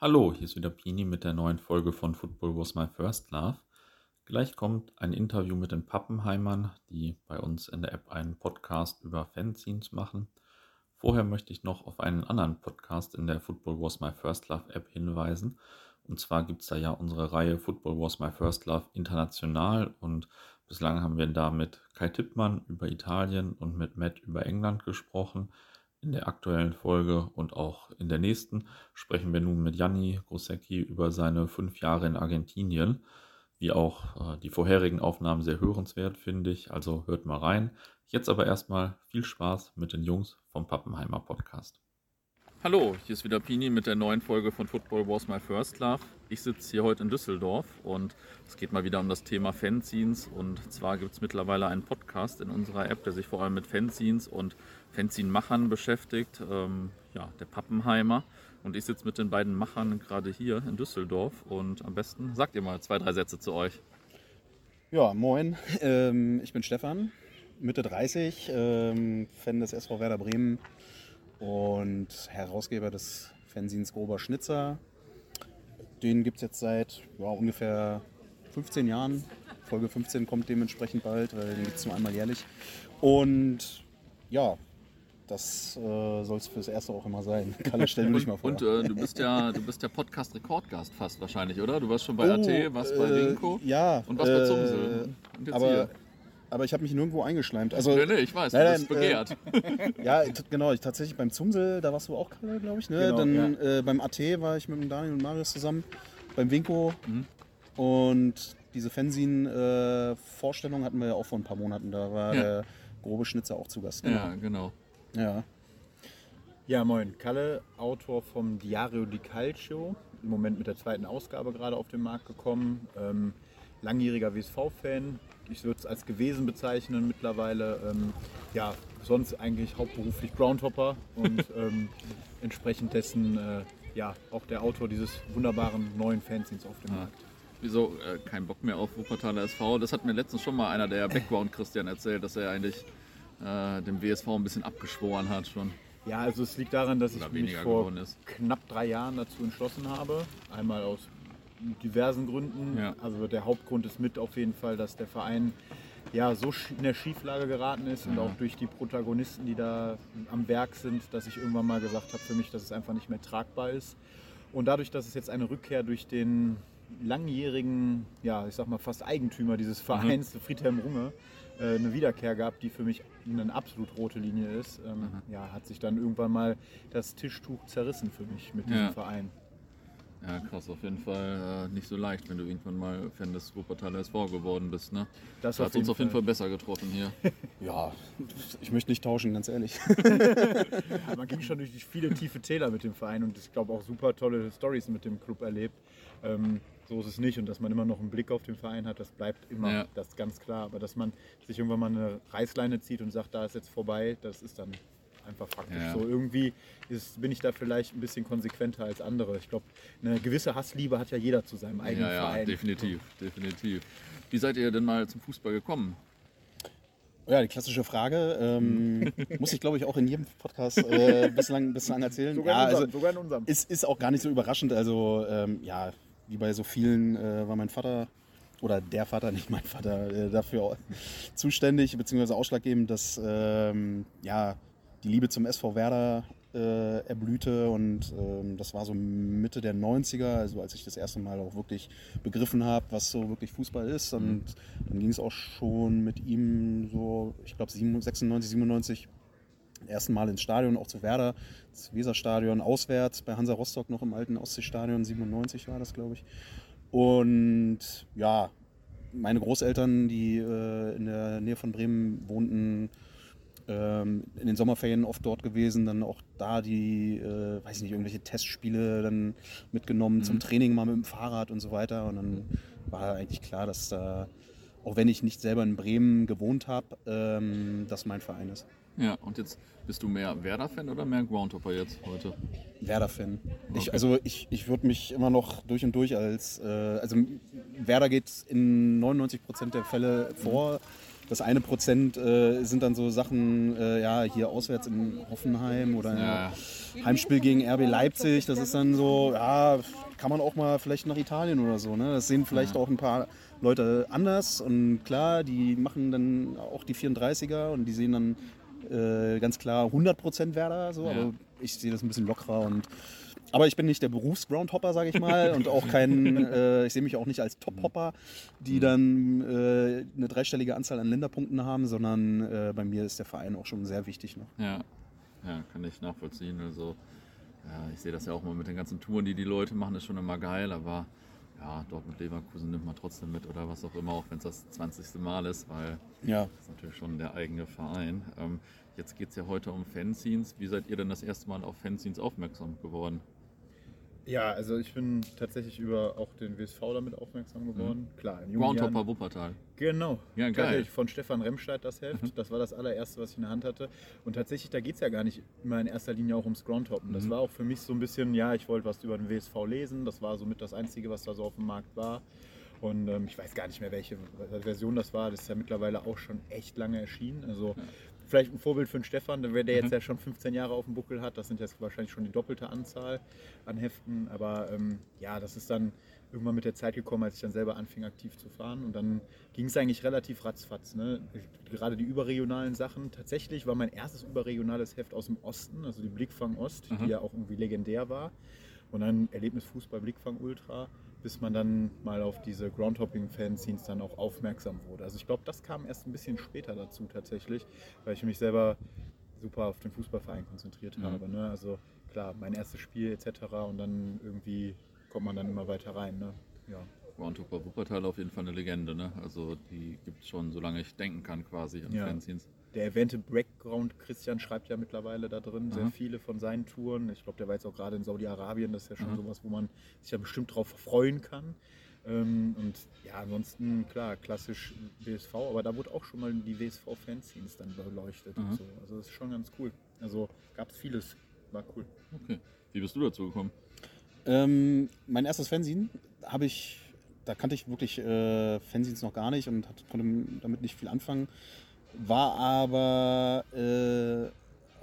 Hallo, hier ist wieder Pini mit der neuen Folge von Football Was My First Love. Gleich kommt ein Interview mit den Pappenheimern, die bei uns in der App einen Podcast über Fanzines machen. Vorher möchte ich noch auf einen anderen Podcast in der Football Was My First Love App hinweisen. Und zwar gibt es da ja unsere Reihe Football Was My First Love international und bislang haben wir da mit Kai Tippmann über Italien und mit Matt über England gesprochen. In der aktuellen Folge und auch in der nächsten sprechen wir nun mit Janni Grosecki über seine fünf Jahre in Argentinien. Wie auch äh, die vorherigen Aufnahmen sehr hörenswert, finde ich. Also hört mal rein. Jetzt aber erstmal viel Spaß mit den Jungs vom Pappenheimer Podcast. Hallo, hier ist wieder Pini mit der neuen Folge von Football Was My First Love. Ich sitze hier heute in Düsseldorf und es geht mal wieder um das Thema Fanzines. Und zwar gibt es mittlerweile einen Podcast in unserer App, der sich vor allem mit Fanzines und Fanzine-Machern beschäftigt. Ähm, ja, der Pappenheimer. Und ich sitze mit den beiden Machern gerade hier in Düsseldorf. Und am besten sagt ihr mal zwei, drei Sätze zu euch. Ja, moin. Ähm, ich bin Stefan, Mitte 30, ähm, Fan des SV Werder Bremen und Herausgeber des Fanzines Grober Schnitzer. Den gibt es jetzt seit ja, ungefähr 15 Jahren. Folge 15 kommt dementsprechend bald, weil den gibt es nur einmal jährlich. Und ja, das äh, soll es fürs Erste auch immer sein. Kalle, stell du dich mal vor. Und äh, du bist ja, du bist ja Podcast-Rekordgast fast wahrscheinlich, oder? Du warst schon bei oh, AT, warst äh, bei Winko ja, und warst bei Zumsel. Und jetzt aber, hier aber ich habe mich nirgendwo eingeschleimt. Also, nee, nee, ich weiß, nein, du bist begehrt. Äh, ja, genau, ich, tatsächlich beim Zumsel, da warst du auch, glaube ich. Ne? Genau, Dann ja. äh, beim AT war ich mit dem Daniel und Marius zusammen, beim Winko. Mhm. Und diese Fanzine-Vorstellung äh, hatten wir ja auch vor ein paar Monaten. Da war ja. der grobe Schnitzer auch zu Gast. Genau. Ja, genau. Ja. Ja, moin. Kalle, Autor vom Diario di Calcio. Im Moment mit der zweiten Ausgabe gerade auf den Markt gekommen. Ähm, langjähriger WSV-Fan, ich würde es als gewesen bezeichnen mittlerweile. Ähm, ja, sonst eigentlich hauptberuflich Groundhopper und ähm, entsprechend dessen äh, ja, auch der Autor dieses wunderbaren neuen Fanzines auf dem ja. Markt. Wieso äh, kein Bock mehr auf Wuppertaler SV? Das hat mir letztens schon mal einer der Background-Christian erzählt, dass er eigentlich äh, dem WSV ein bisschen abgeschworen hat schon. Ja, also es liegt daran, dass Oder ich mich vor knapp drei Jahren dazu entschlossen habe. Einmal aus diversen Gründen. Ja. Also der Hauptgrund ist mit auf jeden Fall, dass der Verein ja so in der Schieflage geraten ist ja. und auch durch die Protagonisten, die da am Werk sind, dass ich irgendwann mal gesagt habe für mich, dass es einfach nicht mehr tragbar ist. Und dadurch, dass es jetzt eine Rückkehr durch den langjährigen, ja, ich sag mal fast Eigentümer dieses mhm. Vereins, mhm. Friedhelm Runge, äh, eine Wiederkehr gab, die für mich eine absolut rote Linie ist, ähm, mhm. ja, hat sich dann irgendwann mal das Tischtuch zerrissen für mich mit diesem ja. Verein. Ja, krass, auf jeden Fall äh, nicht so leicht, wenn du irgendwann mal Fan des Wuppertaler SV geworden bist. Ne? Das hat uns auf jeden Fall besser getroffen hier. ja, ich möchte nicht tauschen, ganz ehrlich. ja, man ging schon durch viele tiefe Täler mit dem Verein und ich glaube auch super tolle Stories mit dem Club erlebt. Ähm, so ist es nicht und dass man immer noch einen Blick auf den Verein hat, das bleibt immer, ja. das ist ganz klar. Aber dass man sich irgendwann mal eine Reißleine zieht und sagt, da ist jetzt vorbei, das ist dann einfach faktisch ja. so. Irgendwie ist, bin ich da vielleicht ein bisschen konsequenter als andere. Ich glaube, eine gewisse Hassliebe hat ja jeder zu seinem eigenen ja, Verein. Ja, definitiv, definitiv. Wie seid ihr denn mal zum Fußball gekommen? Ja, die klassische Frage. Ähm, muss ich, glaube ich, auch in jedem Podcast äh, bislang, bislang erzählen. Sogar, ja, in unserem, also, sogar in unserem. Ist, ist auch gar nicht so überraschend. Also, ähm, ja, wie bei so vielen äh, war mein Vater oder der Vater, nicht mein Vater, äh, dafür zuständig bzw. ausschlaggebend, dass ähm, ja, die Liebe zum SV Werder äh, erblühte und ähm, das war so Mitte der 90er, also als ich das erste Mal auch wirklich begriffen habe, was so wirklich Fußball ist. Und mhm. dann ging es auch schon mit ihm so, ich glaube 96, 97 ersten Mal ins Stadion, auch zu Werder, das Weserstadion, auswärts bei Hansa Rostock noch im alten Ostseestadion, 97 war das, glaube ich. Und ja, meine Großeltern, die äh, in der Nähe von Bremen wohnten, ähm, in den Sommerferien oft dort gewesen, dann auch da die, äh, weiß nicht, irgendwelche Testspiele dann mitgenommen mhm. zum Training mal mit dem Fahrrad und so weiter. Und dann war eigentlich klar, dass da, auch wenn ich nicht selber in Bremen gewohnt habe, ähm, das mein Verein ist. Ja, und jetzt bist du mehr Werder-Fan oder mehr Groundhopper jetzt heute? Werder-Fan. Okay. Also ich, ich würde mich immer noch durch und durch als, äh, also Werder geht in 99 Prozent der Fälle vor. Mhm das eine Prozent äh, sind dann so Sachen, äh, ja, hier auswärts in Hoffenheim oder ja. Heimspiel gegen RB Leipzig. Das ist dann so, ja, kann man auch mal vielleicht nach Italien oder so. Ne? Das sehen vielleicht ja. auch ein paar Leute anders. Und klar, die machen dann auch die 34er und die sehen dann äh, ganz klar 100% Werder. So, ja. Aber ich sehe das ein bisschen lockerer und aber ich bin nicht der Berufsgroundhopper, sage ich mal, und auch kein, äh, ich sehe mich auch nicht als Tophopper, die dann äh, eine dreistellige Anzahl an Länderpunkten haben, sondern äh, bei mir ist der Verein auch schon sehr wichtig noch. Ja, ja, kann ich nachvollziehen. Also ja, ich sehe das ja auch mal mit den ganzen Touren, die die Leute machen, ist schon immer geil, aber ja, Dortmund Leverkusen nimmt man trotzdem mit oder was auch immer, auch wenn es das 20. Mal ist, weil ja. das ist natürlich schon der eigene Verein. Ähm, jetzt geht es ja heute um Fanzines. Wie seid ihr denn das erste Mal auf Fanzines aufmerksam geworden? Ja, also ich bin tatsächlich über auch den WSV damit aufmerksam geworden. Mhm. Klar, im Groundhopper Wuppertal. Genau. Ja, geil. Von Stefan Remscheid das Heft. Mhm. Das war das allererste, was ich in der Hand hatte. Und tatsächlich, da geht es ja gar nicht immer in erster Linie auch ums Groundhoppen. Das mhm. war auch für mich so ein bisschen, ja, ich wollte was über den WSV lesen. Das war somit das Einzige, was da so auf dem Markt war. Und ähm, ich weiß gar nicht mehr, welche Version das war. Das ist ja mittlerweile auch schon echt lange erschienen. Also ja vielleicht ein Vorbild für den Stefan, der der jetzt mhm. ja schon 15 Jahre auf dem Buckel hat. Das sind jetzt wahrscheinlich schon die doppelte Anzahl an Heften. Aber ähm, ja, das ist dann irgendwann mit der Zeit gekommen, als ich dann selber anfing, aktiv zu fahren. Und dann ging es eigentlich relativ ratzfatz. Ne? Gerade die überregionalen Sachen. Tatsächlich war mein erstes überregionales Heft aus dem Osten, also die Blickfang Ost, mhm. die ja auch irgendwie legendär war. Und dann Erlebnis Fußball Blickfang Ultra bis man dann mal auf diese Groundhopping-Fanzines dann auch aufmerksam wurde. Also ich glaube, das kam erst ein bisschen später dazu tatsächlich, weil ich mich selber super auf den Fußballverein konzentriert mhm. habe. Ne? Also klar, mein erstes Spiel etc. und dann irgendwie kommt man dann immer weiter rein. Ne? Ja. Groundhopper Wuppertal auf jeden Fall eine Legende. Ne? Also die gibt es schon, solange ich denken kann quasi an ja. Fanzines der erwähnte Background Christian schreibt ja mittlerweile da drin sehr viele von seinen Touren. Ich glaube, der war jetzt auch gerade in Saudi-Arabien. Das ist ja schon Aha. sowas, wo man sich ja bestimmt drauf freuen kann. Ähm, und ja, ansonsten, klar, klassisch WSV, aber da wurde auch schon mal die WSV-Fanzines dann beleuchtet und so. Also das ist schon ganz cool. Also gab es vieles, war cool. Okay. Wie bist du dazu gekommen? Ähm, mein erstes Fanzine habe ich, da kannte ich wirklich äh, Fanzines noch gar nicht und hat, konnte damit nicht viel anfangen war aber äh,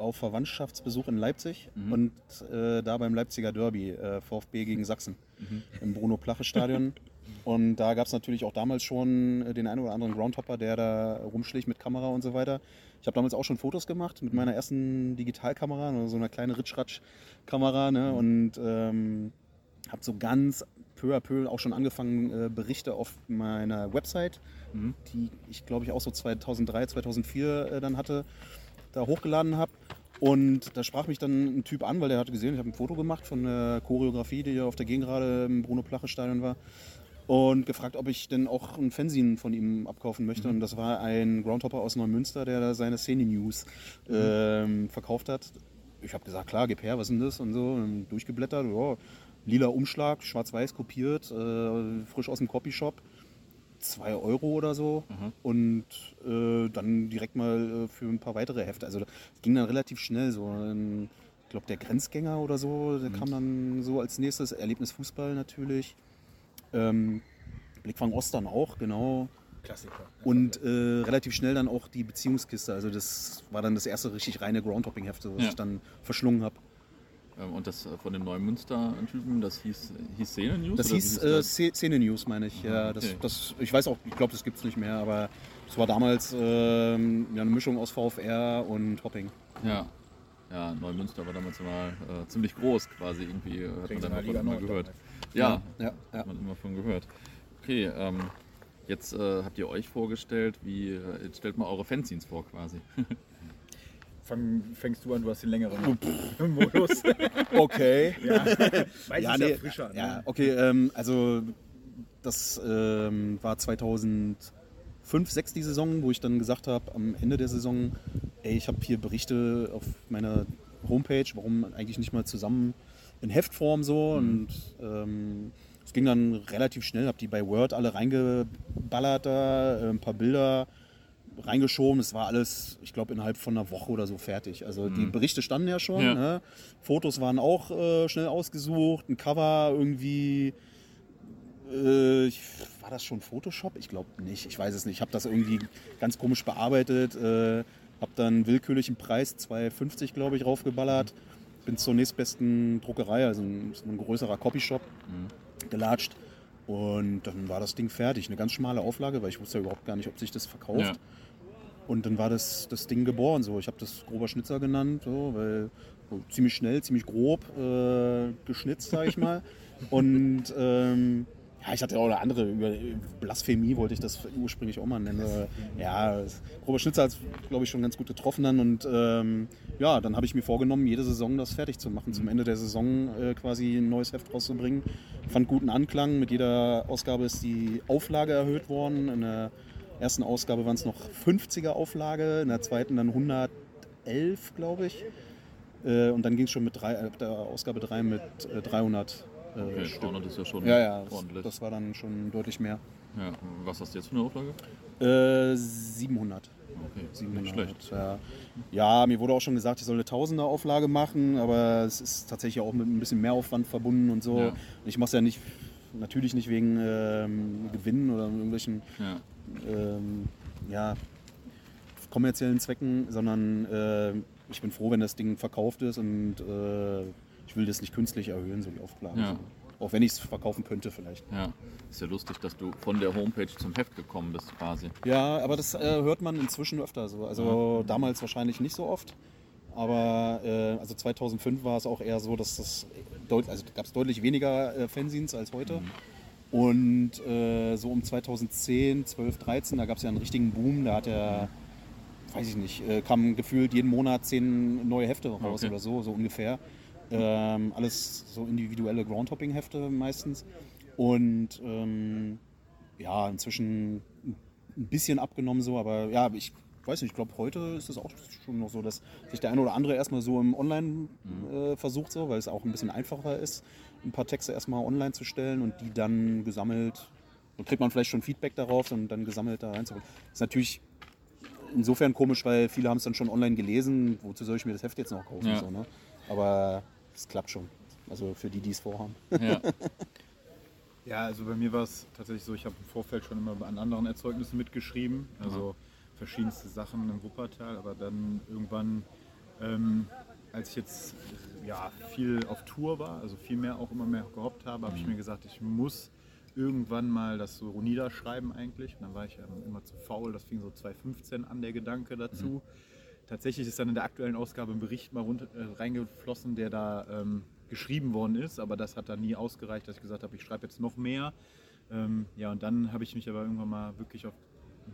auf Verwandtschaftsbesuch in Leipzig mhm. und äh, da beim Leipziger Derby, äh, VfB gegen Sachsen, mhm. im Bruno-Plache-Stadion. und da gab es natürlich auch damals schon äh, den einen oder anderen Groundhopper, der da rumschlich mit Kamera und so weiter. Ich habe damals auch schon Fotos gemacht mit meiner ersten Digitalkamera, so einer kleinen Ritschratsch-Kamera. Ne? Mhm. Und ähm, habe so ganz peu à peu auch schon angefangen, äh, Berichte auf meiner Website, mhm. die ich glaube ich auch so 2003, 2004 äh, dann hatte, da hochgeladen habe. Und da sprach mich dann ein Typ an, weil der hatte gesehen, ich habe ein Foto gemacht von der Choreografie, die ja auf der Gegengrade im Bruno-Plache-Stadion war. Und gefragt, ob ich denn auch ein Fanzine von ihm abkaufen möchte. Mhm. Und das war ein Groundhopper aus Neumünster, der da seine Szene-News mhm. ähm, verkauft hat. Ich habe gesagt, klar, gib her, was ist denn das? Und so, und durchgeblättert. Oh, lila Umschlag, schwarz-weiß kopiert, äh, frisch aus dem Copyshop. 2 Euro oder so mhm. und äh, dann direkt mal äh, für ein paar weitere Hefte. Also das ging dann relativ schnell. So, ich glaube, der Grenzgänger oder so, der mhm. kam dann so als nächstes. Erlebnis Fußball natürlich. Ähm, Blickfang Ostern auch, genau. Klassiker. Und äh, relativ schnell dann auch die Beziehungskiste. Also das war dann das erste richtig reine Groundhopping-Heft, was ja. ich dann verschlungen habe. Ähm, und das äh, von dem neuen Münster-Typen, das hieß, hieß Szene News? Das hieß äh, Szene News, meine ich. Ja, okay. das, das, ich weiß auch, ich glaube, das gibt es nicht mehr, aber es war damals äh, ja, eine Mischung aus VfR und Hopping. Ja. Ja, Neumünster war damals mal äh, ziemlich groß quasi irgendwie, hat man dann davon immer gehört. Ja, ja, ja, hat man immer von gehört. Okay, ähm, jetzt äh, habt ihr euch vorgestellt, wie, äh, jetzt stellt mal eure Fanzines vor quasi. fang, fängst du an, du hast den längeren Modus. okay. ja, ja, nee, ja frischer. Ne? Ja, okay, ähm, also das ähm, war 2005, 2006 die Saison, wo ich dann gesagt habe, am Ende der Saison, ey, ich habe hier Berichte auf meiner Homepage, warum eigentlich nicht mal zusammen in Heftform so mhm. und ähm, es ging dann relativ schnell, habe die bei Word alle reingeballert da, äh, ein paar Bilder reingeschoben. Es war alles, ich glaube, innerhalb von einer Woche oder so fertig. Also mhm. die Berichte standen ja schon. Ja. Ne? Fotos waren auch äh, schnell ausgesucht. Ein Cover irgendwie Äh, ich, war das schon Photoshop? Ich glaube nicht. Ich weiß es nicht. Ich habe das irgendwie ganz komisch bearbeitet. Äh, habe dann willkürlich einen Preis, 2,50 glaube ich, raufgeballert. Bin zur nächstbesten Druckerei, also ein, ein größerer Copyshop, mhm. gelatscht. Und dann war das Ding fertig. Eine ganz schmale Auflage, weil ich wusste ja überhaupt gar nicht, ob sich das verkauft. Ja. Und dann war das, das Ding geboren. So. Ich habe das grober Schnitzer genannt, so, weil so, ziemlich schnell, ziemlich grob äh, geschnitzt, sage ich mal. Und ähm, ja, ich hatte auch eine andere, über Blasphemie wollte ich das ursprünglich auch mal nennen. Ja, Robert Schnitzer hat es, glaube ich, schon ganz gut getroffen dann. Und ähm, ja, dann habe ich mir vorgenommen, jede Saison das fertig zu machen, zum Ende der Saison äh, quasi ein neues Heft rauszubringen. Fand guten Anklang. Mit jeder Ausgabe ist die Auflage erhöht worden. In der ersten Ausgabe waren es noch 50er Auflage, in der zweiten dann 111, glaube ich. Äh, und dann ging es schon mit drei, äh, der Ausgabe 3 mit äh, 300 äh, okay, Stück. 300 ist ja schon ja, ja, ordentlich. Das, das war dann schon deutlich mehr. Ja, was hast du jetzt für eine Auflage? Äh, 700. Okay, 700. Nicht schlecht. Ja. ja, mir wurde auch schon gesagt, ich soll eine Tausender Auflage machen, aber es ist tatsächlich auch mit ein bisschen Mehraufwand verbunden und so. Ja. Ich mache es ja nicht, natürlich nicht wegen ähm, Gewinnen oder irgendwelchen ja. Ähm, ja, kommerziellen Zwecken, sondern äh, ich bin froh, wenn das Ding verkauft ist und äh, ich will das nicht künstlich erhöhen, so die Auflagen. Ja. Auch wenn ich es verkaufen könnte vielleicht. Ja, ist ja lustig, dass du von der Homepage zum Heft gekommen bist quasi. Ja, aber das äh, hört man inzwischen öfter so. Also ja. damals wahrscheinlich nicht so oft. Aber äh, also 2005 war es auch eher so, dass das also gab es deutlich weniger äh, Fanzines als heute. Mhm. Und äh, so um 2010, 12, 13, da gab es ja einen richtigen Boom. Da hat er, weiß ich nicht, äh, kam gefühlt jeden Monat zehn neue Hefte raus okay. oder so, so ungefähr. Ähm, alles so individuelle Groundhopping-Hefte meistens. Und ähm, ja, inzwischen ein bisschen abgenommen so, aber ja, ich weiß nicht, ich glaube, heute ist es auch schon noch so, dass sich der eine oder andere erstmal so im Online mhm. äh, versucht, so, weil es auch ein bisschen einfacher ist, ein paar Texte erstmal online zu stellen und die dann gesammelt, dann kriegt man vielleicht schon Feedback darauf und dann gesammelt da reinzuholen. Das ist natürlich insofern komisch, weil viele haben es dann schon online gelesen, wozu soll ich mir das Heft jetzt noch kaufen? Ja. So, ne? Aber es klappt schon. Also für die, die es vorhaben. Ja. ja, also bei mir war es tatsächlich so, ich habe im Vorfeld schon immer an anderen Erzeugnissen mitgeschrieben, also mhm. verschiedenste Sachen im Wuppertal, aber dann irgendwann, ähm, als ich jetzt ja, viel auf Tour war, also viel mehr auch immer mehr gehoppt habe, habe ich mhm. mir gesagt, ich muss irgendwann mal das so niederschreiben eigentlich. Und dann war ich ja immer zu faul, das fing so 2015 an, der Gedanke dazu. Mhm. Tatsächlich ist dann in der aktuellen Ausgabe ein Bericht mal runter, äh, reingeflossen, der da ähm, geschrieben worden ist, aber das hat dann nie ausgereicht, dass ich gesagt habe, ich schreibe jetzt noch mehr. Ähm, ja, und dann habe ich mich aber irgendwann mal wirklich auf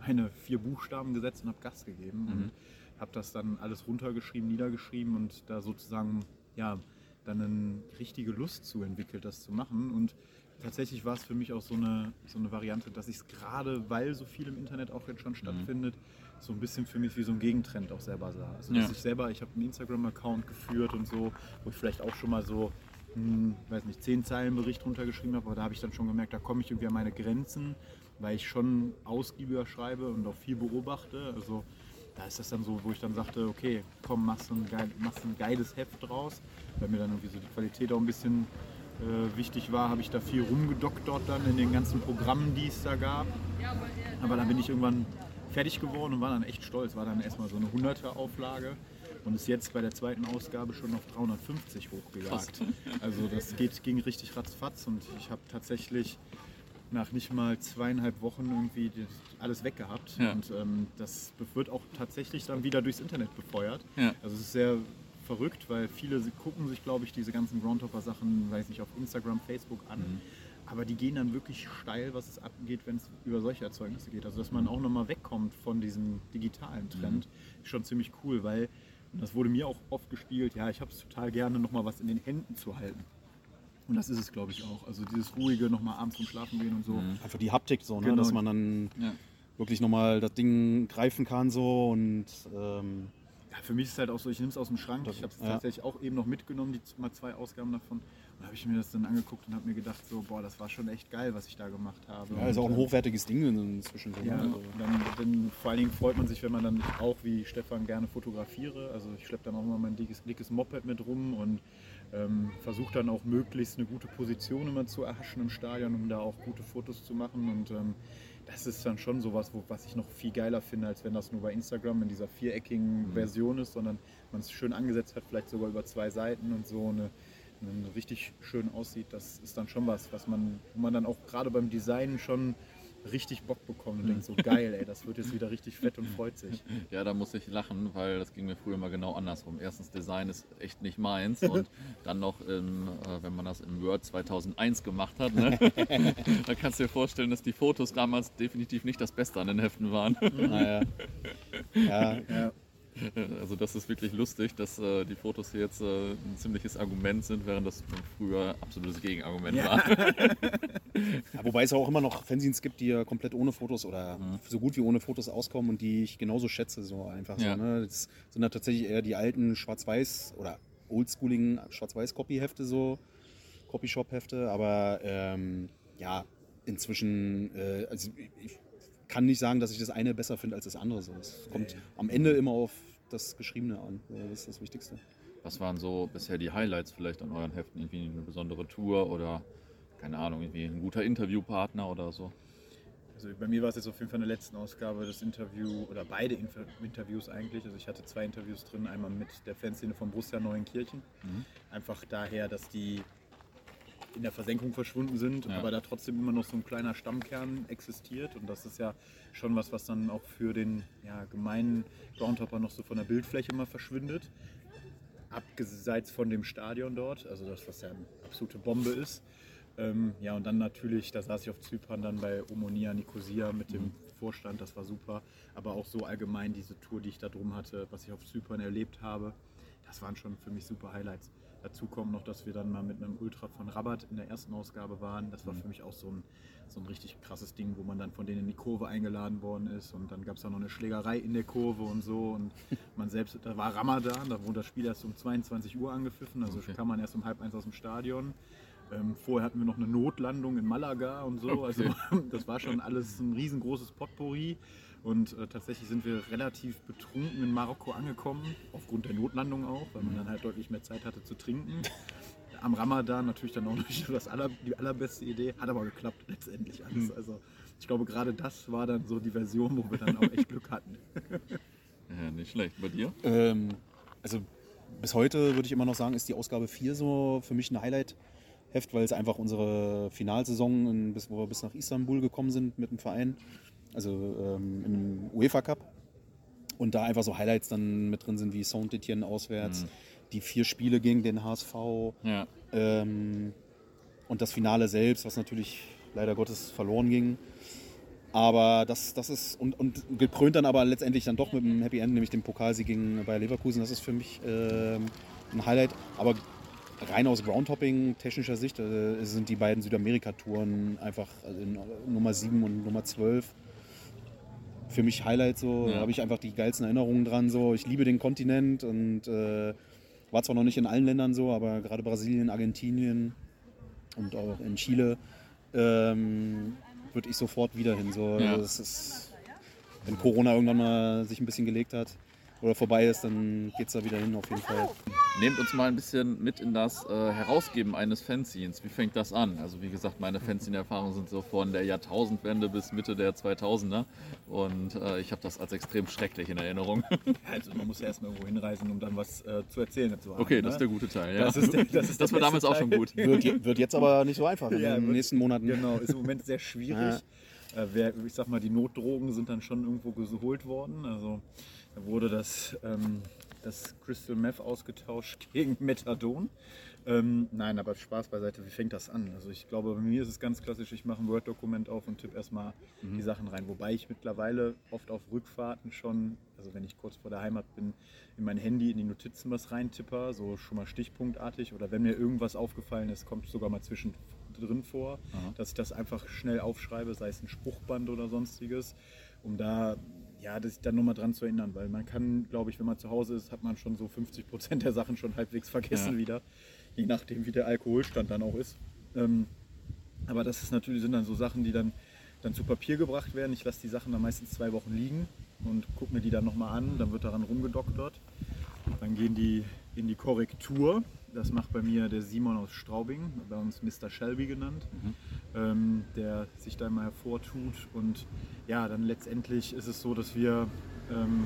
meine vier Buchstaben gesetzt und habe Gas gegeben mhm. und habe das dann alles runtergeschrieben, niedergeschrieben und da sozusagen ja dann eine richtige Lust zu entwickelt, das zu machen. Und tatsächlich war es für mich auch so eine, so eine Variante, dass ich es gerade, weil so viel im Internet auch jetzt schon mhm. stattfindet, so ein bisschen für mich wie so ein Gegentrend auch selber sah. Also dass ja. ich selber, ich habe einen Instagram-Account geführt und so, wo ich vielleicht auch schon mal so, hm, weiß nicht, zehn Zeilen Bericht runtergeschrieben habe, aber da habe ich dann schon gemerkt, da komme ich irgendwie an meine Grenzen, weil ich schon ausgiebiger schreibe und auch viel beobachte. Also da ist das dann so, wo ich dann sagte, okay, komm, machst ein, geil, machst ein geiles Heft draus, weil mir dann irgendwie so die Qualität auch ein bisschen äh, wichtig war, habe ich da viel rumgedockt dort dann in den ganzen Programmen, die es da gab. Aber dann bin ich irgendwann fertig geworden und war dann echt stolz. War dann erstmal so eine 100er Auflage und ist jetzt bei der zweiten Ausgabe schon auf 350 hochgejagt. Also das geht, ging richtig ratzfatz und ich habe tatsächlich nach nicht mal zweieinhalb Wochen irgendwie alles weggehabt. Ja. Und ähm, das wird auch tatsächlich dann wieder durchs Internet befeuert. Ja. Also es ist sehr verrückt, weil viele gucken sich, glaube ich, diese ganzen Groundhopper-Sachen, weiß nicht, auf Instagram, Facebook an. Mhm. Aber die gehen dann wirklich steil, was es abgeht, wenn es über solche Erzeugnisse geht. Also dass man auch nochmal wegkommt von diesem digitalen Trend, mhm. ist schon ziemlich cool, weil das wurde mir auch oft gespielt, ja, ich habe es total gerne, nochmal was in den Händen zu halten. Und das ist es, glaube ich, auch. Also dieses ruhige, nochmal abends zum Schlafen gehen und so. Mhm. Einfach die Haptik so, ne? Genau. dass man dann ja. wirklich nochmal das Ding greifen kann so und ähm ja, für mich ist es halt auch so, ich nehme es aus dem Schrank. Ich habe es ja. tatsächlich auch eben noch mitgenommen, die mal zwei Ausgaben davon. Und habe ich mir das dann angeguckt und habe mir gedacht, so, boah, das war schon echt geil, was ich da gemacht habe. Ja, ist auch ein hochwertiges Ding inzwischen. Ja, also. dann, dann, vor allen Dingen freut man sich, wenn man dann auch wie Stefan gerne fotografiere. Also ich schleppe dann auch immer mein dickes, dickes Moped mit rum und Ähm, Versuche dann auch möglichst eine gute Position immer zu erhaschen im Stadion, um da auch gute Fotos zu machen. Und ähm, das ist dann schon sowas, wo, was ich noch viel geiler finde, als wenn das nur bei Instagram in dieser viereckigen mhm. Version ist, sondern man es schön angesetzt hat, vielleicht sogar über zwei Seiten und so eine, eine richtig schön aussieht. Das ist dann schon was, was man, wo man dann auch gerade beim Design schon richtig Bock bekommen und denkt so geil, ey, das wird jetzt wieder richtig fett und freut sich. Ja, da muss ich lachen, weil das ging mir früher mal genau andersrum. Erstens, Design ist echt nicht meins und dann noch, in, äh, wenn man das im Word 2001 gemacht hat, ne? da kannst du dir vorstellen, dass die Fotos damals definitiv nicht das Beste an den Heften waren. Naja. ja. ja. Also das ist wirklich lustig, dass äh, die Fotos hier jetzt äh, ein ziemliches Argument sind, während das früher absolutes Gegenargument ja. war. ja, wobei es auch immer noch Fanzines gibt, die ja komplett ohne Fotos oder mhm. so gut wie ohne Fotos auskommen und die ich genauso schätze. So einfach ja. so, ne? Das sind da tatsächlich eher die alten Schwarz-Weiß oder oldschooligen Schwarz-Weiß-Copy-Hefte, so Copy-Shop-Hefte, aber ähm, ja, inzwischen, äh, also ich kann nicht sagen, dass ich das eine besser finde als das andere. So. Es kommt ja, am Ende immer auf das Geschriebene an. Das ist das Wichtigste. Was waren so bisher die Highlights vielleicht an euren Heften? Irgendwie eine besondere Tour oder keine Ahnung, irgendwie ein guter Interviewpartner oder so? Also bei mir war es jetzt auf jeden Fall in der letzten Ausgabe das Interview oder beide Inter Interviews eigentlich. Also ich hatte zwei Interviews drin, einmal mit der Fanszene von Borussia Neuenkirchen. Mhm. Einfach daher, dass die in der Versenkung verschwunden sind, ja. aber da trotzdem immer noch so ein kleiner Stammkern existiert. Und das ist ja schon was, was dann auch für den ja, gemeinen Groundhopper noch so von der Bildfläche mal verschwindet. Abseits von dem Stadion dort, also das, was ja eine absolute Bombe ist. Ähm, ja, und dann natürlich, da saß ich auf Zypern dann bei Omonia Nicosia mit dem mhm. Vorstand, das war super. Aber auch so allgemein diese Tour, die ich da drum hatte, was ich auf Zypern erlebt habe, das waren schon für mich super Highlights. Dazu kommt noch, dass wir dann mal mit einem Ultra von Rabat in der ersten Ausgabe waren. Das war mhm. für mich auch so ein, so ein richtig krasses Ding, wo man dann von denen in die Kurve eingeladen worden ist. Und dann gab es auch noch eine Schlägerei in der Kurve und so. Und man selbst, da war Ramadan, da wurde das Spiel erst um 22 Uhr angepfiffen. Also okay. kam man erst um halb eins aus dem Stadion. Ähm, vorher hatten wir noch eine Notlandung in Malaga und so. Also das war schon alles ein riesengroßes Potpourri. Und äh, tatsächlich sind wir relativ betrunken in Marokko angekommen, aufgrund der Notlandung auch, weil man dann halt deutlich mehr Zeit hatte zu trinken. Am Ramadan natürlich dann auch nicht das aller, die allerbeste Idee, hat aber geklappt letztendlich alles. Hm. Also ich glaube, gerade das war dann so die Version, wo wir dann auch echt Glück hatten. Ja, nicht schlecht. Bei dir? Ähm, also bis heute würde ich immer noch sagen, ist die Ausgabe 4 so für mich ein Highlight-Heft, weil es einfach unsere Finalsaison, bis, wo wir bis nach Istanbul gekommen sind mit dem Verein, also ähm, im UEFA Cup. Und da einfach so Highlights dann mit drin sind wie Saint-Etienne auswärts, mhm. die vier Spiele gegen den HSV ja. ähm, und das Finale selbst, was natürlich leider Gottes verloren ging. Aber das, das ist, und, und gekrönt dann aber letztendlich dann doch mit einem Happy End, nämlich dem Pokalsieg gegen Bayer Leverkusen. Das ist für mich äh, ein Highlight. Aber rein aus Groundhopping technischer Sicht äh, sind die beiden Südamerika-Touren einfach also Nummer 7 und Nummer 12 für mich Highlight so. Ja. Da habe ich einfach die geilsten Erinnerungen dran. So. Ich liebe den Kontinent und äh, war zwar noch nicht in allen Ländern so, aber gerade Brasilien, Argentinien und auch in Chile ähm, würde ich sofort wieder hin. So. Ja. Also ist, wenn Corona irgendwann mal sich ein bisschen gelegt hat, oder vorbei ist, dann geht es da wieder hin auf jeden Fall. Nehmt uns mal ein bisschen mit in das äh, Herausgeben eines Fanzines. Wie fängt das an? Also wie gesagt, meine Fanzine-Erfahrungen sind so von der Jahrtausendwende bis Mitte der 2000er und äh, ich habe das als extrem schrecklich in Erinnerung. Also man muss ja erstmal irgendwo hinreisen, um dann was äh, zu erzählen dazu haben. Okay, das ne? ist der gute Teil. Ja. Das, ist der, das, ist das war damals Teil. auch schon gut. Wird, wird, jetzt aber nicht so einfach in den nächsten Monaten. Genau, ist im Moment sehr schwierig. Ja. Äh, ich sag mal, die Notdrogen sind dann schon irgendwo geholt worden. Also da wurde das, ähm, das Crystal Meth ausgetauscht gegen Methadon. Ähm, nein, aber Spaß beiseite, wie fängt das an? Also ich glaube, bei mir ist es ganz klassisch, ich mache ein Word-Dokument auf und tippe erstmal mhm. die Sachen rein. Wobei ich mittlerweile oft auf Rückfahrten schon, also wenn ich kurz vor der Heimat bin, in mein Handy, in die Notizen was reintipper, so schon mal stichpunktartig. Oder wenn mir irgendwas aufgefallen ist, kommt sogar mal zwischendrin vor, Aha. dass ich das einfach schnell aufschreibe, sei es ein Spruchband oder sonstiges, um da ja, das dann nochmal dran zu erinnern, weil man kann, glaube ich, wenn man zu Hause ist, hat man schon so 50 Prozent der Sachen schon halbwegs vergessen ja. wieder, je nachdem, wie der Alkoholstand dann auch ist. Ähm, aber das ist natürlich, sind dann so Sachen, die dann, dann zu Papier gebracht werden. Ich lasse die Sachen dann meistens zwei Wochen liegen und gucke mir die dann nochmal an, dann wird daran rumgedoktert. Dann gehen die in die Korrektur. Das macht bei mir der Simon aus Straubing, bei uns Mr. Shelby genannt, mhm. ähm, der sich da immer hervortut. Und ja, dann letztendlich ist es so, dass wir ähm,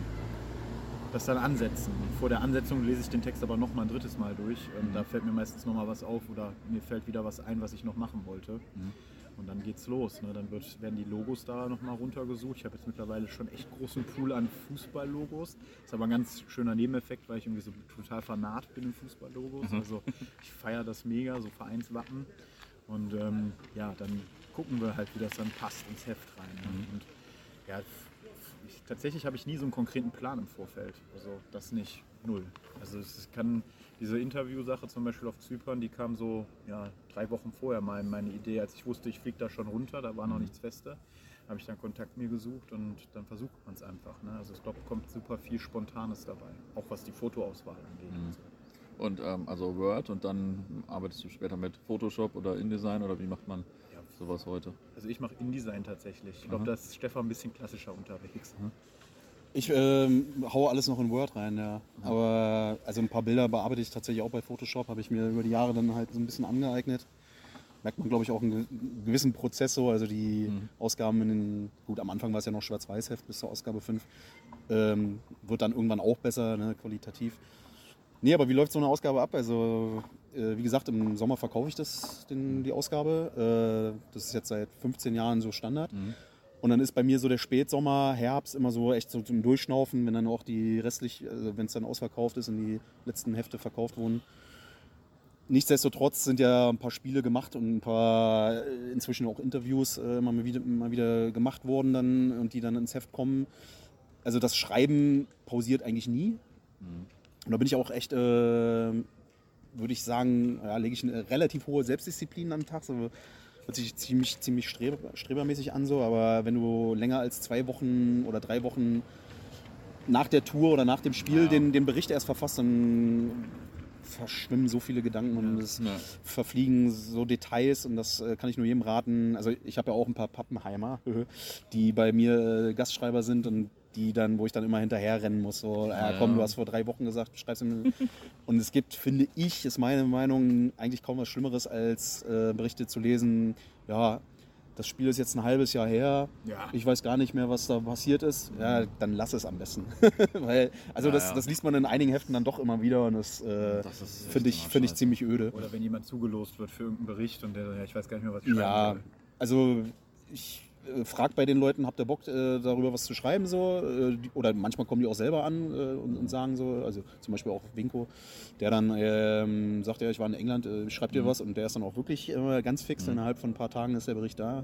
das dann ansetzen. Vor der Ansetzung lese ich den Text aber noch mal ein drittes Mal durch. Mhm. Da fällt mir meistens noch mal was auf oder mir fällt wieder was ein, was ich noch machen wollte. Mhm. Und dann geht's los. Ne? Dann wird, werden die Logos da nochmal runtergesucht. Ich habe jetzt mittlerweile schon echt großen Pool an Fußballlogos. Ist aber ein ganz schöner Nebeneffekt, weil ich irgendwie so total fanat bin in Fußballlogos. Mhm. Also ich feiere das mega, so Vereinswappen. Und ähm, ja, dann gucken wir halt, wie das dann passt ins Heft rein. Ne? Mhm. Und ja, ich, tatsächlich habe ich nie so einen konkreten Plan im Vorfeld. Also das nicht. Null. Also es kann diese Interviewsache zum Beispiel auf Zypern, die kam so ja, drei Wochen vorher mal meine Idee, als ich wusste, ich fliege da schon runter, da war noch mhm. nichts Feste. Habe ich dann Kontakt mir gesucht und dann versucht man es einfach. Ne? Also ich glaube, kommt super viel Spontanes dabei, auch was die Fotoauswahl angeht. Mhm. Und, so. und ähm, also Word und dann arbeitest du später mit Photoshop oder InDesign oder wie macht man. Sowas heute? Also ich mache InDesign tatsächlich. Ich glaube, da ist Stefan ein bisschen klassischer unterwegs. Mhm. Ich ähm, haue alles noch in Word rein, ja. Aber also ein paar Bilder bearbeite ich tatsächlich auch bei Photoshop, habe ich mir über die Jahre dann halt so ein bisschen angeeignet. Merkt man, glaube ich, auch einen gewissen Prozess so. Also die mhm. Ausgaben in den, gut, am Anfang war es ja noch Schwarz-Weiß-Heft bis zur Ausgabe 5, ähm, wird dann irgendwann auch besser, ne, qualitativ. Nee, aber wie läuft so eine Ausgabe ab? Also, äh, wie gesagt, im Sommer verkaufe ich das, den, die Ausgabe. Äh, das ist jetzt seit 15 Jahren so Standard. Mhm. Und dann ist bei mir so der Spätsommer, Herbst immer so echt so zum Durchschnaufen, wenn dann auch die restlich, also wenn es dann ausverkauft ist und die letzten Hefte verkauft wurden. Nichtsdestotrotz sind ja ein paar Spiele gemacht und ein paar äh, inzwischen auch Interviews äh, immer mal wieder, mal wieder gemacht worden dann und die dann ins Heft kommen. Also das Schreiben pausiert eigentlich nie. Mhm. Und da bin ich auch echt, äh, würde ich sagen, ja, lege ich eine relativ hohe Selbstdisziplin an den Tag. So, hört sich ziemlich, ziemlich streber, strebermäßig an, so, aber wenn du länger als zwei Wochen oder drei Wochen nach der Tour oder nach dem Spiel ja. den, den Bericht erst verfasst, dann verschwimmen so viele Gedanken und es ja. verfliegen so Details und das äh, kann ich nur jedem raten. Also ich habe ja auch ein paar Pappenheimer, die bei mir äh, Gastschreiber sind und die dann, wo ich dann immer hinterher rennen muss. So, ja, komm, du hast vor drei Wochen gesagt, schreib's mir. Und es gibt, finde ich, ist meine Meinung, eigentlich kaum was Schlimmeres, als äh, Berichte zu lesen, ja, das Spiel ist jetzt ein halbes Jahr her, ja. ich weiß gar nicht mehr, was da passiert ist, ja, dann lass es am besten. Weil, also ja, das, ja. das liest man in einigen Heften dann doch immer wieder und das, äh, das finde ich, find ich ziemlich öde. Oder wenn jemand zugelost wird für irgendeinen Bericht und der, ja, ich weiß gar nicht mehr, was ich Ja, soll. also ich fragt bei den Leuten, habt ihr Bock äh, darüber was zu schreiben so? Äh, die, oder manchmal kommen die auch selber an äh, und, und, sagen so, also zum Beispiel auch Winko, der dann ähm, sagt, ja, ich war in England, äh, schreibt ihr mhm. was? Und der ist dann auch wirklich ganz fix, mhm. innerhalb von ein paar Tagen ist der Bericht da.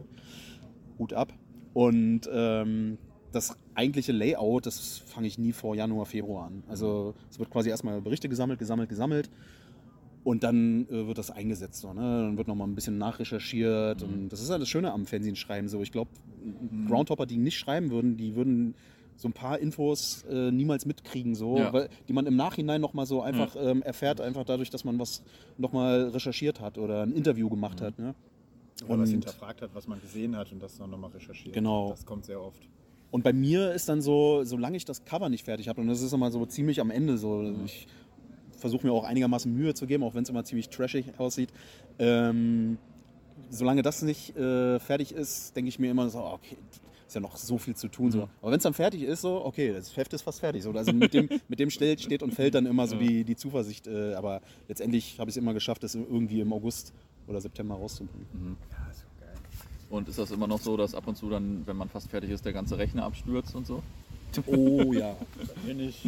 Hut ab. Und ähm, das eigentliche Layout, das fange ich nie vor Januar, Februar an. Also es wird quasi erstmal Berichte gesammelt, gesammelt, gesammelt und dann äh, wird das eingesetzt. So, ne? Dann wird nochmal ein bisschen nachrecherchiert. Mhm. Und das ist ja das Schöne am Fernsehen So, ich glaube, mhm. Groundhopper, die nicht schreiben würden, die würden so ein paar Infos äh, niemals mitkriegen, so, ja. weil, die man im Nachhinein nochmal so einfach mhm. ähm, erfährt, einfach dadurch, dass man was nochmal recherchiert hat oder ein Interview gemacht mhm. hat. Ne? Oder und was hinterfragt hat, was man gesehen hat und das dann nochmal recherchiert. Genau. Das kommt sehr oft. Und bei mir ist dann so, solange ich das Cover nicht fertig habe, und das ist immer so ziemlich am Ende so, mhm. ich versuche mir auch einigermaßen Mühe zu geben, auch wenn es immer ziemlich trashig aussieht. Ähm, solange das nicht äh, fertig ist, denke ich mir immer so, okay, ist ja noch so viel zu tun. So. Mhm. Aber wenn es dann fertig ist, so, okay, das Heft ist fast fertig. So. Also mit dem, mit dem steht, steht und fällt dann immer so die, die Zuversicht. Äh, aber letztendlich habe ich es immer geschafft, das irgendwie im August oder September rauszubringen. Mhm. Ja, ist geil. Und ist das immer noch so, dass ab und zu dann, wenn man fast fertig ist, der ganze Rechner abstürzt und so? Oh ja.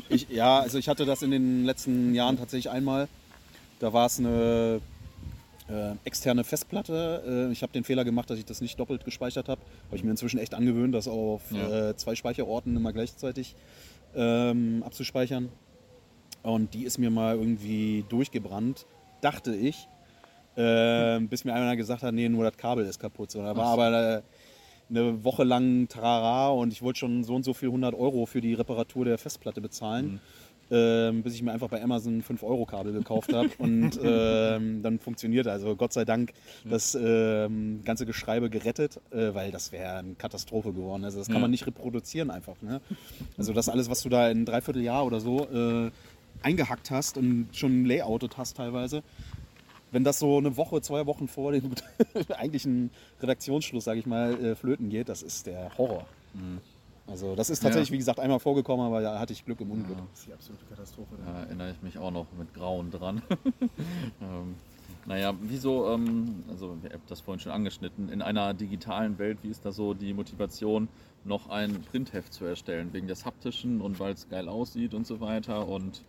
ich, ja, also ich hatte das in den letzten Jahren tatsächlich einmal. Da war es eine äh, externe Festplatte. Äh, ich habe den Fehler gemacht, dass ich das nicht doppelt gespeichert habe. Habe ich mir inzwischen echt angewöhnt, das auf ja. äh, zwei Speicherorten immer gleichzeitig ähm, abzuspeichern. Und die ist mir mal irgendwie durchgebrannt, dachte ich. Äh, bis mir einer gesagt hat, nee, nur das Kabel ist kaputt. So, da war aber äh, eine Woche lang Trara und ich wollte schon so und so viel 100 Euro für die Reparatur der Festplatte bezahlen. Mhm. Ähm, bis ich mir einfach bei Amazon 5-Euro-Kabel gekauft habe und ähm, dann funktioniert. Also Gott sei Dank das ähm, ganze Geschreibe gerettet, äh, weil das wäre eine Katastrophe geworden. Also das kann ja. man nicht reproduzieren einfach. Ne? Also das alles, was du da in ein Dreivierteljahr oder so äh, eingehackt hast und schon layoutet hast teilweise, wenn das so eine Woche, zwei Wochen vor dem eigentlichen Redaktionsschluss, sage ich mal, äh, flöten geht, das ist der Horror. Mhm. Also das ist tatsächlich, ja. wie gesagt, einmal vorgekommen, aber da hatte ich Glück im Unglück. Ja. Das ist die absolute Katastrophe. Da erinnere ich mich auch noch mit Grauen dran. ähm, naja, wieso, ähm, also ihr habt das vorhin schon angeschnitten, in einer digitalen Welt, wie ist da so die Motivation, noch ein Printheft zu erstellen? Wegen des Haptischen und weil es geil aussieht und so weiter und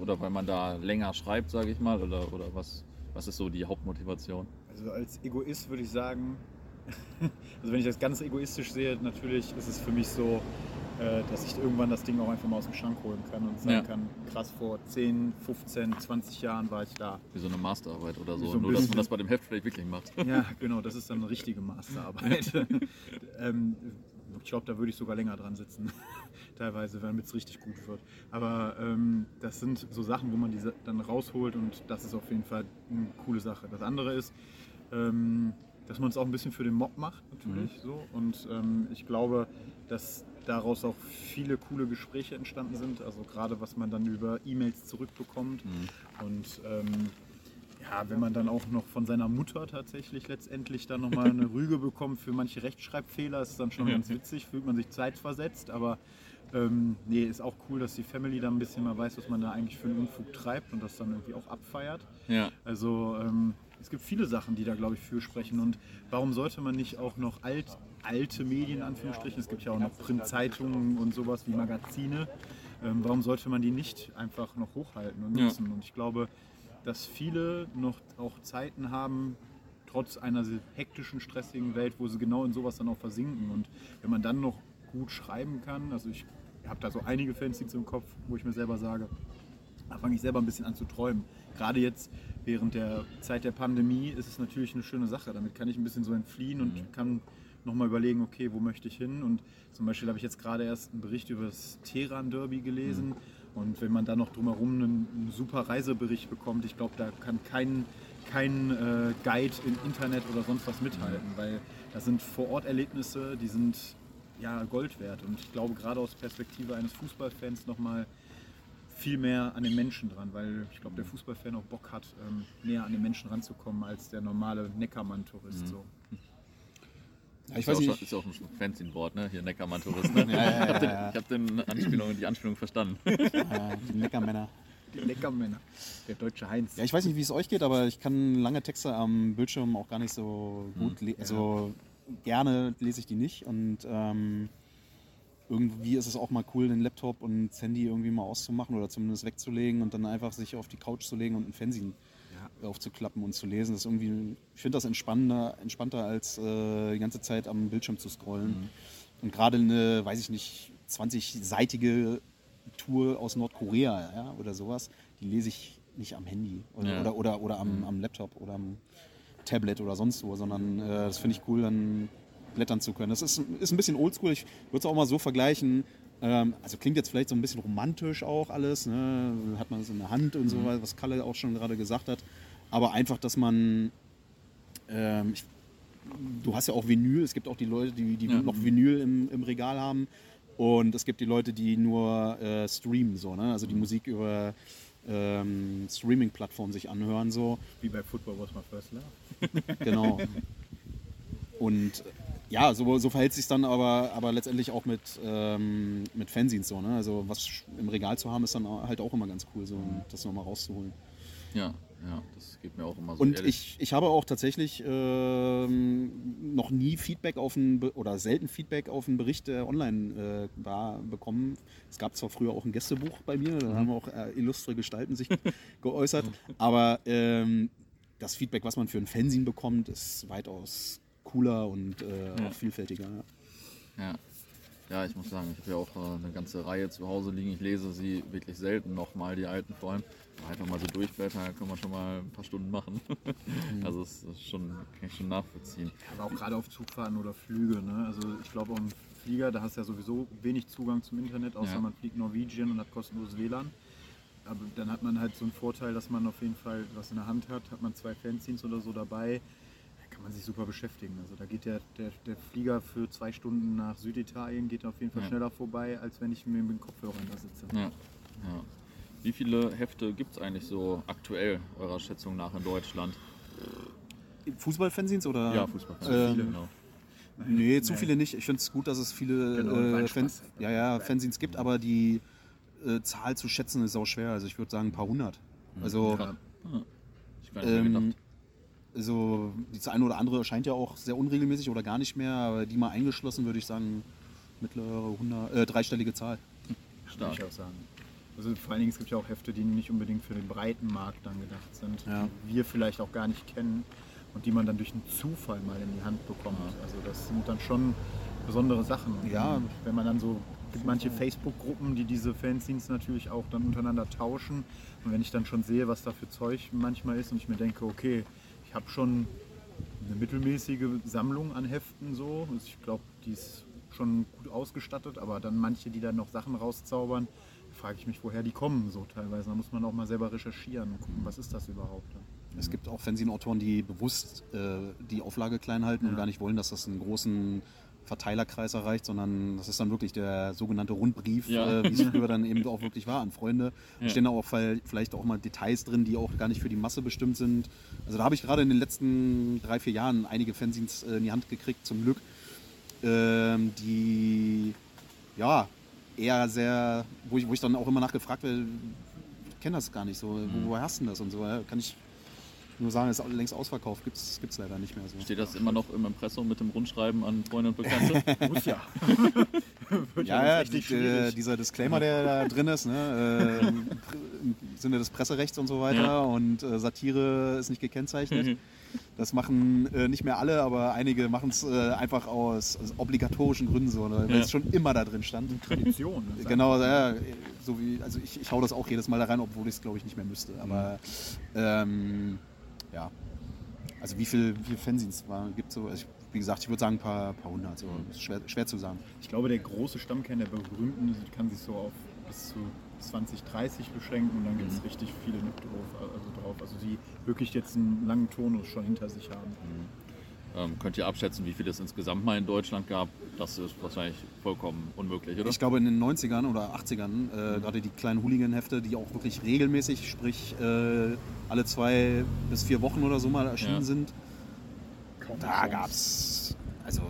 oder weil man da länger schreibt, sage ich mal, oder, oder was, was ist so die Hauptmotivation? Also als Egoist würde ich sagen, also wenn ich das ganz egoistisch sehe, natürlich ist es für mich so, äh, dass ich irgendwann das Ding auch einfach mal aus dem Schrank holen kann und sagen ja. kann, krass, vor 10, 15, 20 Jahren war ich da. Wie so eine Masterarbeit oder so, so nur dass man das bei dem Heft vielleicht wirklich macht. Ja, genau, das ist dann eine richtige Masterarbeit. ähm, ich glaube, da würde ich sogar länger dran sitzen, teilweise, damit es richtig gut wird. Aber ähm, das sind so Sachen, wo man diese dann rausholt und das ist auf jeden Fall eine coole Sache. Das andere ist, ähm, dass man es auch ein bisschen für den Mob macht, natürlich. Mhm. So. Und ähm, ich glaube, dass daraus auch viele coole Gespräche entstanden sind. Also gerade was man dann über E-Mails zurückbekommt. Mhm. Und ähm, ja, wenn man dann auch noch von seiner Mutter tatsächlich letztendlich dann nochmal eine Rüge bekommt für manche Rechtschreibfehler, ist dann schon ganz witzig, fühlt man sich zeitversetzt, aber ähm, nee, ist auch cool, dass die Family dann ein bisschen mal weiß, was man da eigentlich für einen Unfug treibt und das dann irgendwie auch abfeiert. Ja. Also ähm, es gibt viele Sachen, die da, glaube ich, für sprechen. Und warum sollte man nicht auch noch alt, alte Medien, in Anführungsstrichen, es gibt ja auch noch Printzeitungen und sowas wie Magazine, ähm, warum sollte man die nicht einfach noch hochhalten und nutzen? Ja. Und ich glaube, dass viele noch auch Zeiten haben, trotz einer hektischen, stressigen Welt, wo sie genau in sowas dann auch versinken. Und wenn man dann noch gut schreiben kann, also ich habe da so einige Fanzines im Kopf, wo ich mir selber sage, da fange ich selber ein bisschen an zu träumen. Gerade jetzt während der Zeit der Pandemie ist es natürlich eine schöne Sache. Damit kann ich ein bisschen so entfliehen und mhm. kann nochmal überlegen, okay, wo möchte ich hin? Und zum Beispiel habe ich jetzt gerade erst einen Bericht über das Teheran-Derby gelesen. Mhm. Und wenn man da noch drumherum einen, einen super Reisebericht bekommt, ich glaube, da kann kein, kein äh, Guide im Internet oder sonst was mithalten, mhm. weil das sind Vor-Ort-Erlebnisse, die sind ja Gold wert. Und ich glaube, gerade aus Perspektive eines Fußballfans nochmal viel mehr an den Menschen dran, weil ich glaube, der Fußballfan auch Bock hat, ähm, näher an den Menschen ranzukommen als der normale Neckermann-Tourist. Mhm. So. Ja, ich weiß nicht. ist ja auch ein Fanzine-Wort, ne? Hier Neckermann-Tourist. Ne? ja, ja, ich habe den, hab den Anspielung, die Anspielung verstanden. die Neckermänner. Die Neckermänner. Der deutsche Heinz. Ja, ich weiß nicht, wie es euch geht, aber ich kann lange Texte am Bildschirm auch gar nicht so gut mhm. lesen. Also gerne lese ich die nicht und ähm, irgendwie ist es auch mal cool, den Laptop und das Handy irgendwie mal auszumachen oder zumindest wegzulegen und dann einfach sich auf die Couch zu legen und ein Fernsehen ja. aufzuklappen und zu lesen. Das ist irgendwie, ich finde das entspannender, entspannter als äh, die ganze Zeit am Bildschirm zu scrollen. Mhm. Und gerade eine, weiß ich nicht, 20-seitige Tour aus Nordkorea ja, oder sowas, die lese ich nicht am Handy oder, ja. oder, oder, oder am, mhm. am, Laptop oder am Tablet oder sonst wo, sondern äh, das finde ich cool, dann blättern zu können. Das ist, ist ein bisschen oldschool. Ich würde es auch mal so vergleichen. Ähm, also klingt jetzt vielleicht so ein bisschen romantisch auch alles. Ne? Hat man so eine Hand und so, mhm. was Kalle auch schon gerade gesagt hat. Aber einfach, dass man. Ähm, ich, du hast ja auch Vinyl. Es gibt auch die Leute, die, die ja. noch Vinyl im, im Regal haben. Und es gibt die Leute, die nur äh, streamen, so, ne? also die mhm. Musik über ähm, Streaming-Plattformen sich anhören. So. Wie bei Football was my first love. genau. Und ja, so, so verhält sich dann aber, aber letztendlich auch mit, ähm, mit Fanzines so. Ne? Also was im Regal zu haben, ist dann halt auch immer ganz cool, so mhm. das nochmal rauszuholen. Ja, ja, das geht mir auch immer so. Und ich, ich habe auch tatsächlich ähm, noch nie Feedback auf einen oder selten Feedback auf einen Bericht, der online äh, war, bekommen. Es gab zwar früher auch ein Gästebuch bei mir, da mhm. haben auch äh, illustre Gestalten sich geäußert, aber ähm, das Feedback, was man für ein Fanzine bekommt, ist weitaus cooler und äh, ja. auch vielfältiger. Ja. ja. ich muss sagen, ich habe ja auch äh, eine ganze Reihe zu Hause liegen. Ich lese sie wirklich selten nochmal, die alten vor allem. Einfach mal so durchblättern, kann man schon mal ein paar Stunden machen. Mhm. Also das ist schon, kann ich schon nachvollziehen. Aber auch gerade auf Zugfahrten oder Flüge. Ne? Also ich glaube, auch im Flieger, da hast du ja sowieso wenig Zugang zum Internet, außer ja. man fliegt Norwegian und hat kostenloses WLAN. Aber dann hat man halt so einen Vorteil, dass man auf jeden Fall was in der Hand hat, hat man zwei Fanzines oder so dabei kann man sich super beschäftigen. Also da geht der, der, der Flieger für zwei Stunden nach Süditalien geht auf jeden Fall ja. schneller vorbei, als wenn ich mir mit dem Kopfhörer da sitze. Ja. ja. Wie viele Hefte gibt es eigentlich so aktuell eurer Schätzung nach in Deutschland? Fußballfanzines oder? Ja, Fußballfanzines. Ähm, genau. Nee, zu viele nicht. Ich finde es gut, dass es viele genau, äh, Fans, ja, ja, Fanzines gibt, aber die äh, Zahl zu schätzen ist auch schwer. Also ich würde sagen ein paar hundert. Mhm. Also ja. ich ähm, also das eine oder andere erscheint ja auch sehr unregelmäßig oder gar nicht mehr, aber die mal eingeschlossen würde ich sagen mittlere 100, äh, dreistellige Zahl. Stark. Würde ich auch sagen. Also vor allen Dingen, es gibt ja auch Hefte, die nicht unbedingt für den breiten Markt dann gedacht sind, ja. die wir vielleicht auch gar nicht kennen und die man dann durch einen Zufall mal in die Hand bekommt. Also das sind dann schon besondere Sachen. Ja. Und wenn man dann so gibt manche Facebook-Gruppen, die diese Fanzines natürlich auch dann untereinander tauschen. Und wenn ich dann schon sehe, was da für Zeug manchmal ist und ich mir denke, okay, ich habe schon eine mittelmäßige Sammlung an Heften so. Also ich glaube, die ist schon gut ausgestattet, aber dann manche, die dann noch Sachen rauszaubern, frage ich mich, woher die kommen so teilweise. Da muss man auch mal selber recherchieren und gucken, was ist das überhaupt. Es gibt auch Fanzine-Autoren, die bewusst äh, die Auflage klein halten ja. und gar nicht wollen, dass das einen großen Verteilerkreis erreicht, sondern das ist dann wirklich der sogenannte Rundbrief, ja. äh, wie es früher dann eben auch wirklich war an Freunde. Da stehen auch vielleicht auch mal Details drin, die auch gar nicht für die Masse bestimmt sind. Also da habe ich gerade in den letzten drei, vier Jahren einige Fanzines äh, in die Hand gekriegt, zum Glück, ähm, die ja eher sehr, wo ich, wo ich dann auch immer nachgefragt werde, ich kenne das gar nicht so, mhm. woher hast du das und so, kann ich nur sagen, es ist längst ausverkauft, gibt es leider nicht mehr so. Steht das immer noch im Impressum mit dem Rundschreiben an Freunde und Bekannte? Muss ja. ja, ja, die, äh, dieser Disclaimer, der da drin ist, ne, äh, im Sinne des Presserechts und so weiter ja. und äh, Satire ist nicht gekennzeichnet. Das machen äh, nicht mehr alle, aber einige machen es äh, einfach aus, aus, obligatorischen Gründen so, ne, weil ja. es schon immer da drin stand. Tradition. Genau, ja, so wie, also ich, ich hau das auch jedes Mal da rein, obwohl ich es glaube ich nicht mehr müsste. Aber ähm, ja. Also wie viele wie viel Fanzines gibt es so? Also wie gesagt, ich würde sagen ein paar, paar hundert. So. Schwer, schwer zu sagen. Ich glaube, der große Stammkern der berühmten kann sich so auf bis zu 20, 30 beschränken und dann gibt es mhm. richtig viele drauf, also drauf. Also die wirklich jetzt einen langen Tonus schon hinter sich haben. Mhm. Ähm, könnt ihr abschätzen, wie viel es insgesamt mal in Deutschland gab? Das ist wahrscheinlich vollkommen unmöglich, oder? Ich glaube, in den 90ern oder 80ern, äh, mhm. gerade die kleinen Hooligan-Hefte, die auch wirklich regelmäßig, sprich äh, alle zwei bis vier Wochen oder so mal erschienen ja. sind, Kaum da gab es, also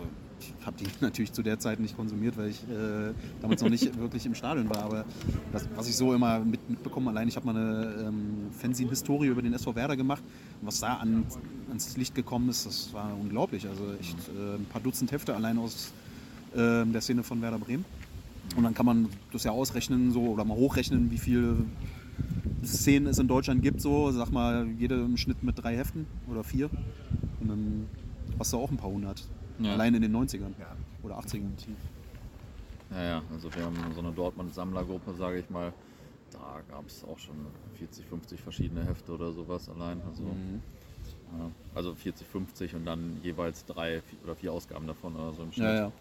habe die natürlich zu der Zeit nicht konsumiert, weil ich äh, damals noch nicht wirklich im Stadion war. Aber das, was ich so immer mit, mitbekomme, allein ich habe mal eine ähm, Fanzine-Historie über den SV Werder gemacht. Und was da an, ans Licht gekommen ist, das war unglaublich. Also echt äh, ein paar Dutzend Hefte allein aus äh, der Szene von Werder Bremen. Und dann kann man das ja ausrechnen so, oder mal hochrechnen, wie viele Szenen es in Deutschland gibt. So, sag mal, jede im Schnitt mit drei Heften oder vier. Und dann hast du auch ein paar hundert. Ja. Allein in den 90ern ja. oder 80ern. Ja, ja, also wir haben so eine Dortmund-Sammlergruppe, sage ich mal. Da gab es auch schon 40, 50 verschiedene Hefte oder sowas allein. Also, mhm. ja, also 40, 50 und dann jeweils drei oder vier Ausgaben davon oder so im Schnitt. Ja, ja.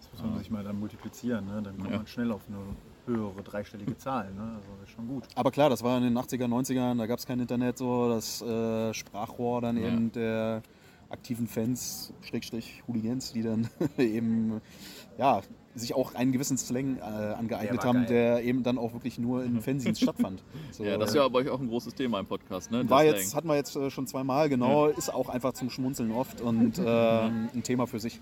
Das muss man sich mal dann multiplizieren, ne? dann kommt man schnell auf eine höhere dreistellige Zahl. Ne? Also das ist schon gut. Aber klar, das war in den 80er, 90ern, da gab es kein Internet so, das äh, Sprachrohr dann eben der aktiven Fans, Schrägstrich Hooligans, die dann eben ja, sich auch einen gewissen Slang äh, angeeignet haben, geil. der eben dann auch wirklich nur in Fanzines stattfand. So, ja, das ist ja bei euch auch ein großes Thema im Podcast, ne? War jetzt, hatten wir jetzt äh, schon zweimal, genau, ja. ist auch einfach zum Schmunzeln oft und äh, ein Thema für sich.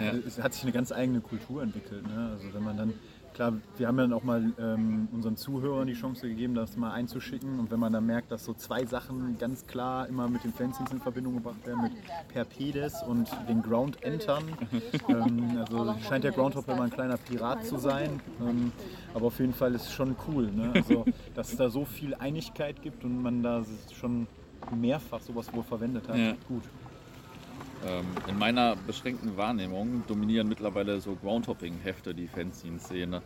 Ja. Es hat sich eine ganz eigene Kultur entwickelt. Ne? Also wenn man dann klar, wir haben dann auch mal ähm, unseren Zuhörern die Chance gegeben, das mal einzuschicken. Und wenn man dann merkt, dass so zwei Sachen ganz klar immer mit den Fanzines in Verbindung gebracht werden, mit Perpedes und den Ground Entern. ähm, also scheint der Groundhopper immer ein kleiner Pirat zu sein. Ähm, aber auf jeden Fall ist es schon cool. Ne? Also, dass es da so viel Einigkeit gibt und man da schon mehrfach sowas wohl verwendet hat. Ja. Gut. Ähm, in meiner beschränkten Wahrnehmung dominieren mittlerweile so Groundhopping-Hefte die Fanzine-Szene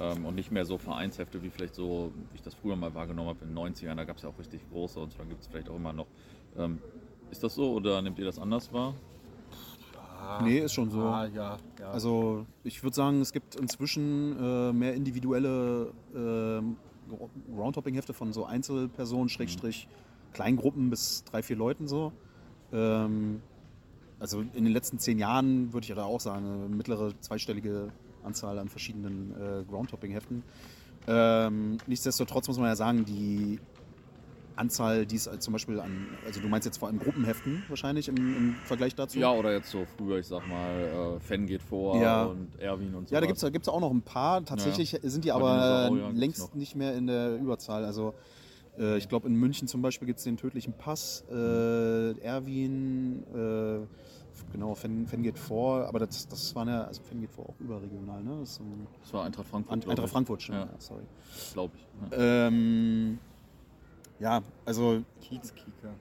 ähm, und nicht mehr so Vereinshefte wie vielleicht so, wie ich das früher mal wahrgenommen habe in den 90ern. Da gab es ja auch richtig große und dann gibt es vielleicht auch immer noch. Ähm, ist das so oder nehmt ihr das anders wahr? Nee, ist schon so. Ja, ja, ja. Also ich würde sagen, es gibt inzwischen äh, mehr individuelle äh, Roundhopping-Hefte von so Einzelpersonen, Schrägstrich, mhm. Kleingruppen bis drei, vier Leuten so. Ähm, also in den letzten zehn Jahren würde ich da auch sagen, eine mittlere zweistellige Anzahl an verschiedenen äh, Groundtopping-Heften. Ähm, nichtsdestotrotz muss man ja sagen, die Anzahl, die es zum Beispiel an, also du meinst jetzt vor allem Gruppenheften wahrscheinlich im, im Vergleich dazu? Ja, oder jetzt so früher, ich sag mal, äh, Fan geht vor ja. und Erwin und so. Ja, da gibt es auch noch ein paar. Tatsächlich ja. sind die aber längst nicht mehr in der Überzahl. Also äh, ich glaube in München zum Beispiel gibt es den tödlichen Pass, äh, Erwin, äh, genau, Fan, Fan geht vor, aber das, das war ja, also Fan geht vor auch überregional, ne? Das, das war Eintracht Frankfurt. Eintracht Frankfurt, schon, ja. sorry. Glaube ich. Ja. Ähm, ja, also. Kiezkicker.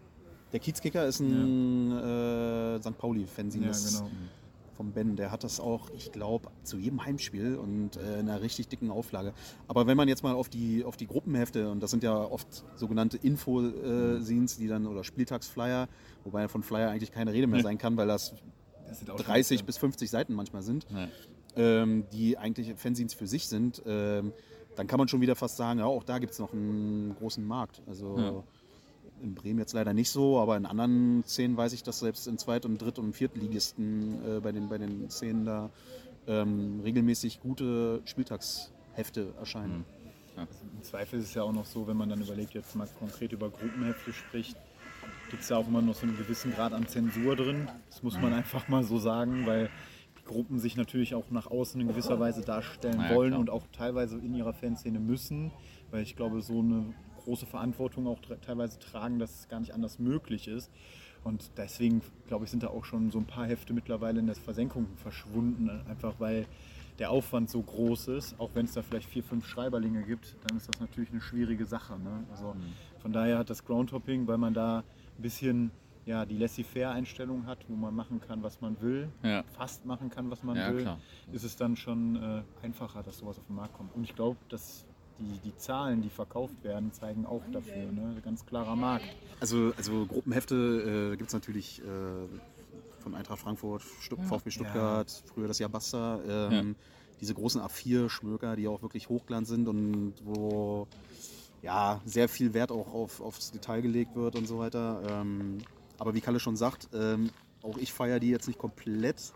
Der Kiezkicker ist ein ja. äh, St. Pauli-Fanzine. Ja, genau. Vom Ben. Der hat das auch, ich glaube, zu jedem Heimspiel und äh, in einer richtig dicken Auflage. Aber wenn man jetzt mal auf die, auf die Gruppenhefte, und das sind ja oft sogenannte Info-Scenes, die dann, oder Spieltagsflyer, wobei von Flyer eigentlich keine Rede mehr sein kann, weil das, das 30 bis 50 Seiten manchmal sind, ähm, die eigentlich Fanzines für sich sind. Ähm, dann kann man schon wieder fast sagen, ja, auch da gibt es noch einen großen Markt. Also ja. In Bremen jetzt leider nicht so, aber in anderen Szenen weiß ich, dass selbst in Zweit- und Dritt- und Viertligisten äh, bei, den, bei den Szenen da ähm, regelmäßig gute Spieltagshefte erscheinen. Ja. Also Im Zweifel ist es ja auch noch so, wenn man dann überlegt, jetzt mal konkret über Gruppenhefte spricht, gibt es ja auch immer noch so einen gewissen Grad an Zensur drin. Das muss man einfach mal so sagen, weil Gruppen sich natürlich auch nach außen in gewisser Weise darstellen ja, wollen klar. und auch teilweise in ihrer Fanszene müssen, weil ich glaube, so eine große Verantwortung auch teilweise tragen, dass es gar nicht anders möglich ist. Und deswegen, glaube ich, sind da auch schon so ein paar Hefte mittlerweile in der Versenkung verschwunden, einfach weil der Aufwand so groß ist. Auch wenn es da vielleicht vier, fünf Schreiberlinge gibt, dann ist das natürlich eine schwierige Sache. Ne? Also mhm. von daher hat das Groundhopping, weil man da ein bisschen ja, die Laissez-faire-Einstellung hat, wo man machen kann, was man will, ja. fast machen kann, was man ja, will, klar. ist es dann schon äh, einfacher, dass sowas auf den Markt kommt. Und ich glaube, dass die, die Zahlen, die verkauft werden, zeigen auch dafür. Ne? Ganz klarer Markt. Also, also Gruppenhefte äh, gibt es natürlich äh, von Eintracht Frankfurt, Stutt VfB Stuttgart, ja. früher das Jahr Basta. Ähm, diese großen A4-Schmöker, die auch wirklich Hochglanz sind und wo ja, sehr viel Wert auch auf, aufs Detail gelegt wird und so weiter. Ähm, aber wie Kalle schon sagt, ähm, auch ich feiere die jetzt nicht komplett.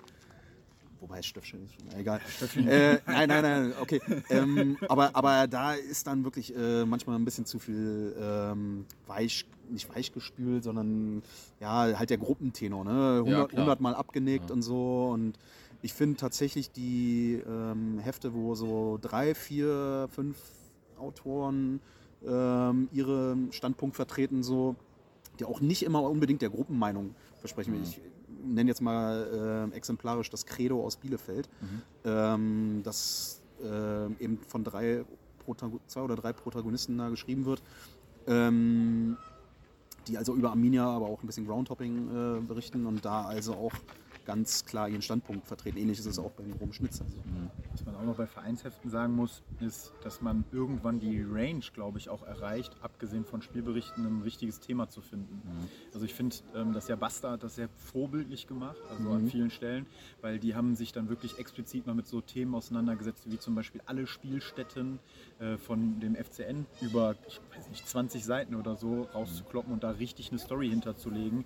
Wobei Stöffchen ist schon egal. Äh, nein, nein, nein, okay. Ähm, aber, aber da ist dann wirklich äh, manchmal ein bisschen zu viel ähm, weich, nicht weich gespült, sondern ja, halt der Gruppentenor, ne? 100, ja, 100 Mal abgenickt ja. und so. Und ich finde tatsächlich die ähm, Hefte, wo so drei, vier, fünf Autoren ähm, ihren Standpunkt vertreten, so die auch nicht immer unbedingt der Gruppenmeinung versprechen. Mhm. Ich nenne jetzt mal äh, exemplarisch das Credo aus Bielefeld, mhm. ähm, das äh, eben von drei zwei oder drei Protagonisten da geschrieben wird, ähm, die also über Arminia, aber auch ein bisschen Groundhopping äh, berichten und da also auch ganz klar ihren Standpunkt vertreten. Ähnlich ist es auch beim Rom Schnitzer. Also. Was man auch noch bei Vereinsheften sagen muss, ist, dass man irgendwann die Range, glaube ich, auch erreicht, abgesehen von Spielberichten, ein wichtiges Thema zu finden. Mhm. Also ich finde, ähm, das Basta hat das sehr vorbildlich gemacht, also mhm. an vielen Stellen, weil die haben sich dann wirklich explizit mal mit so Themen auseinandergesetzt, wie zum Beispiel alle Spielstätten äh, von dem FCN über, ich weiß nicht, 20 Seiten oder so rauszukloppen und da richtig eine Story hinterzulegen.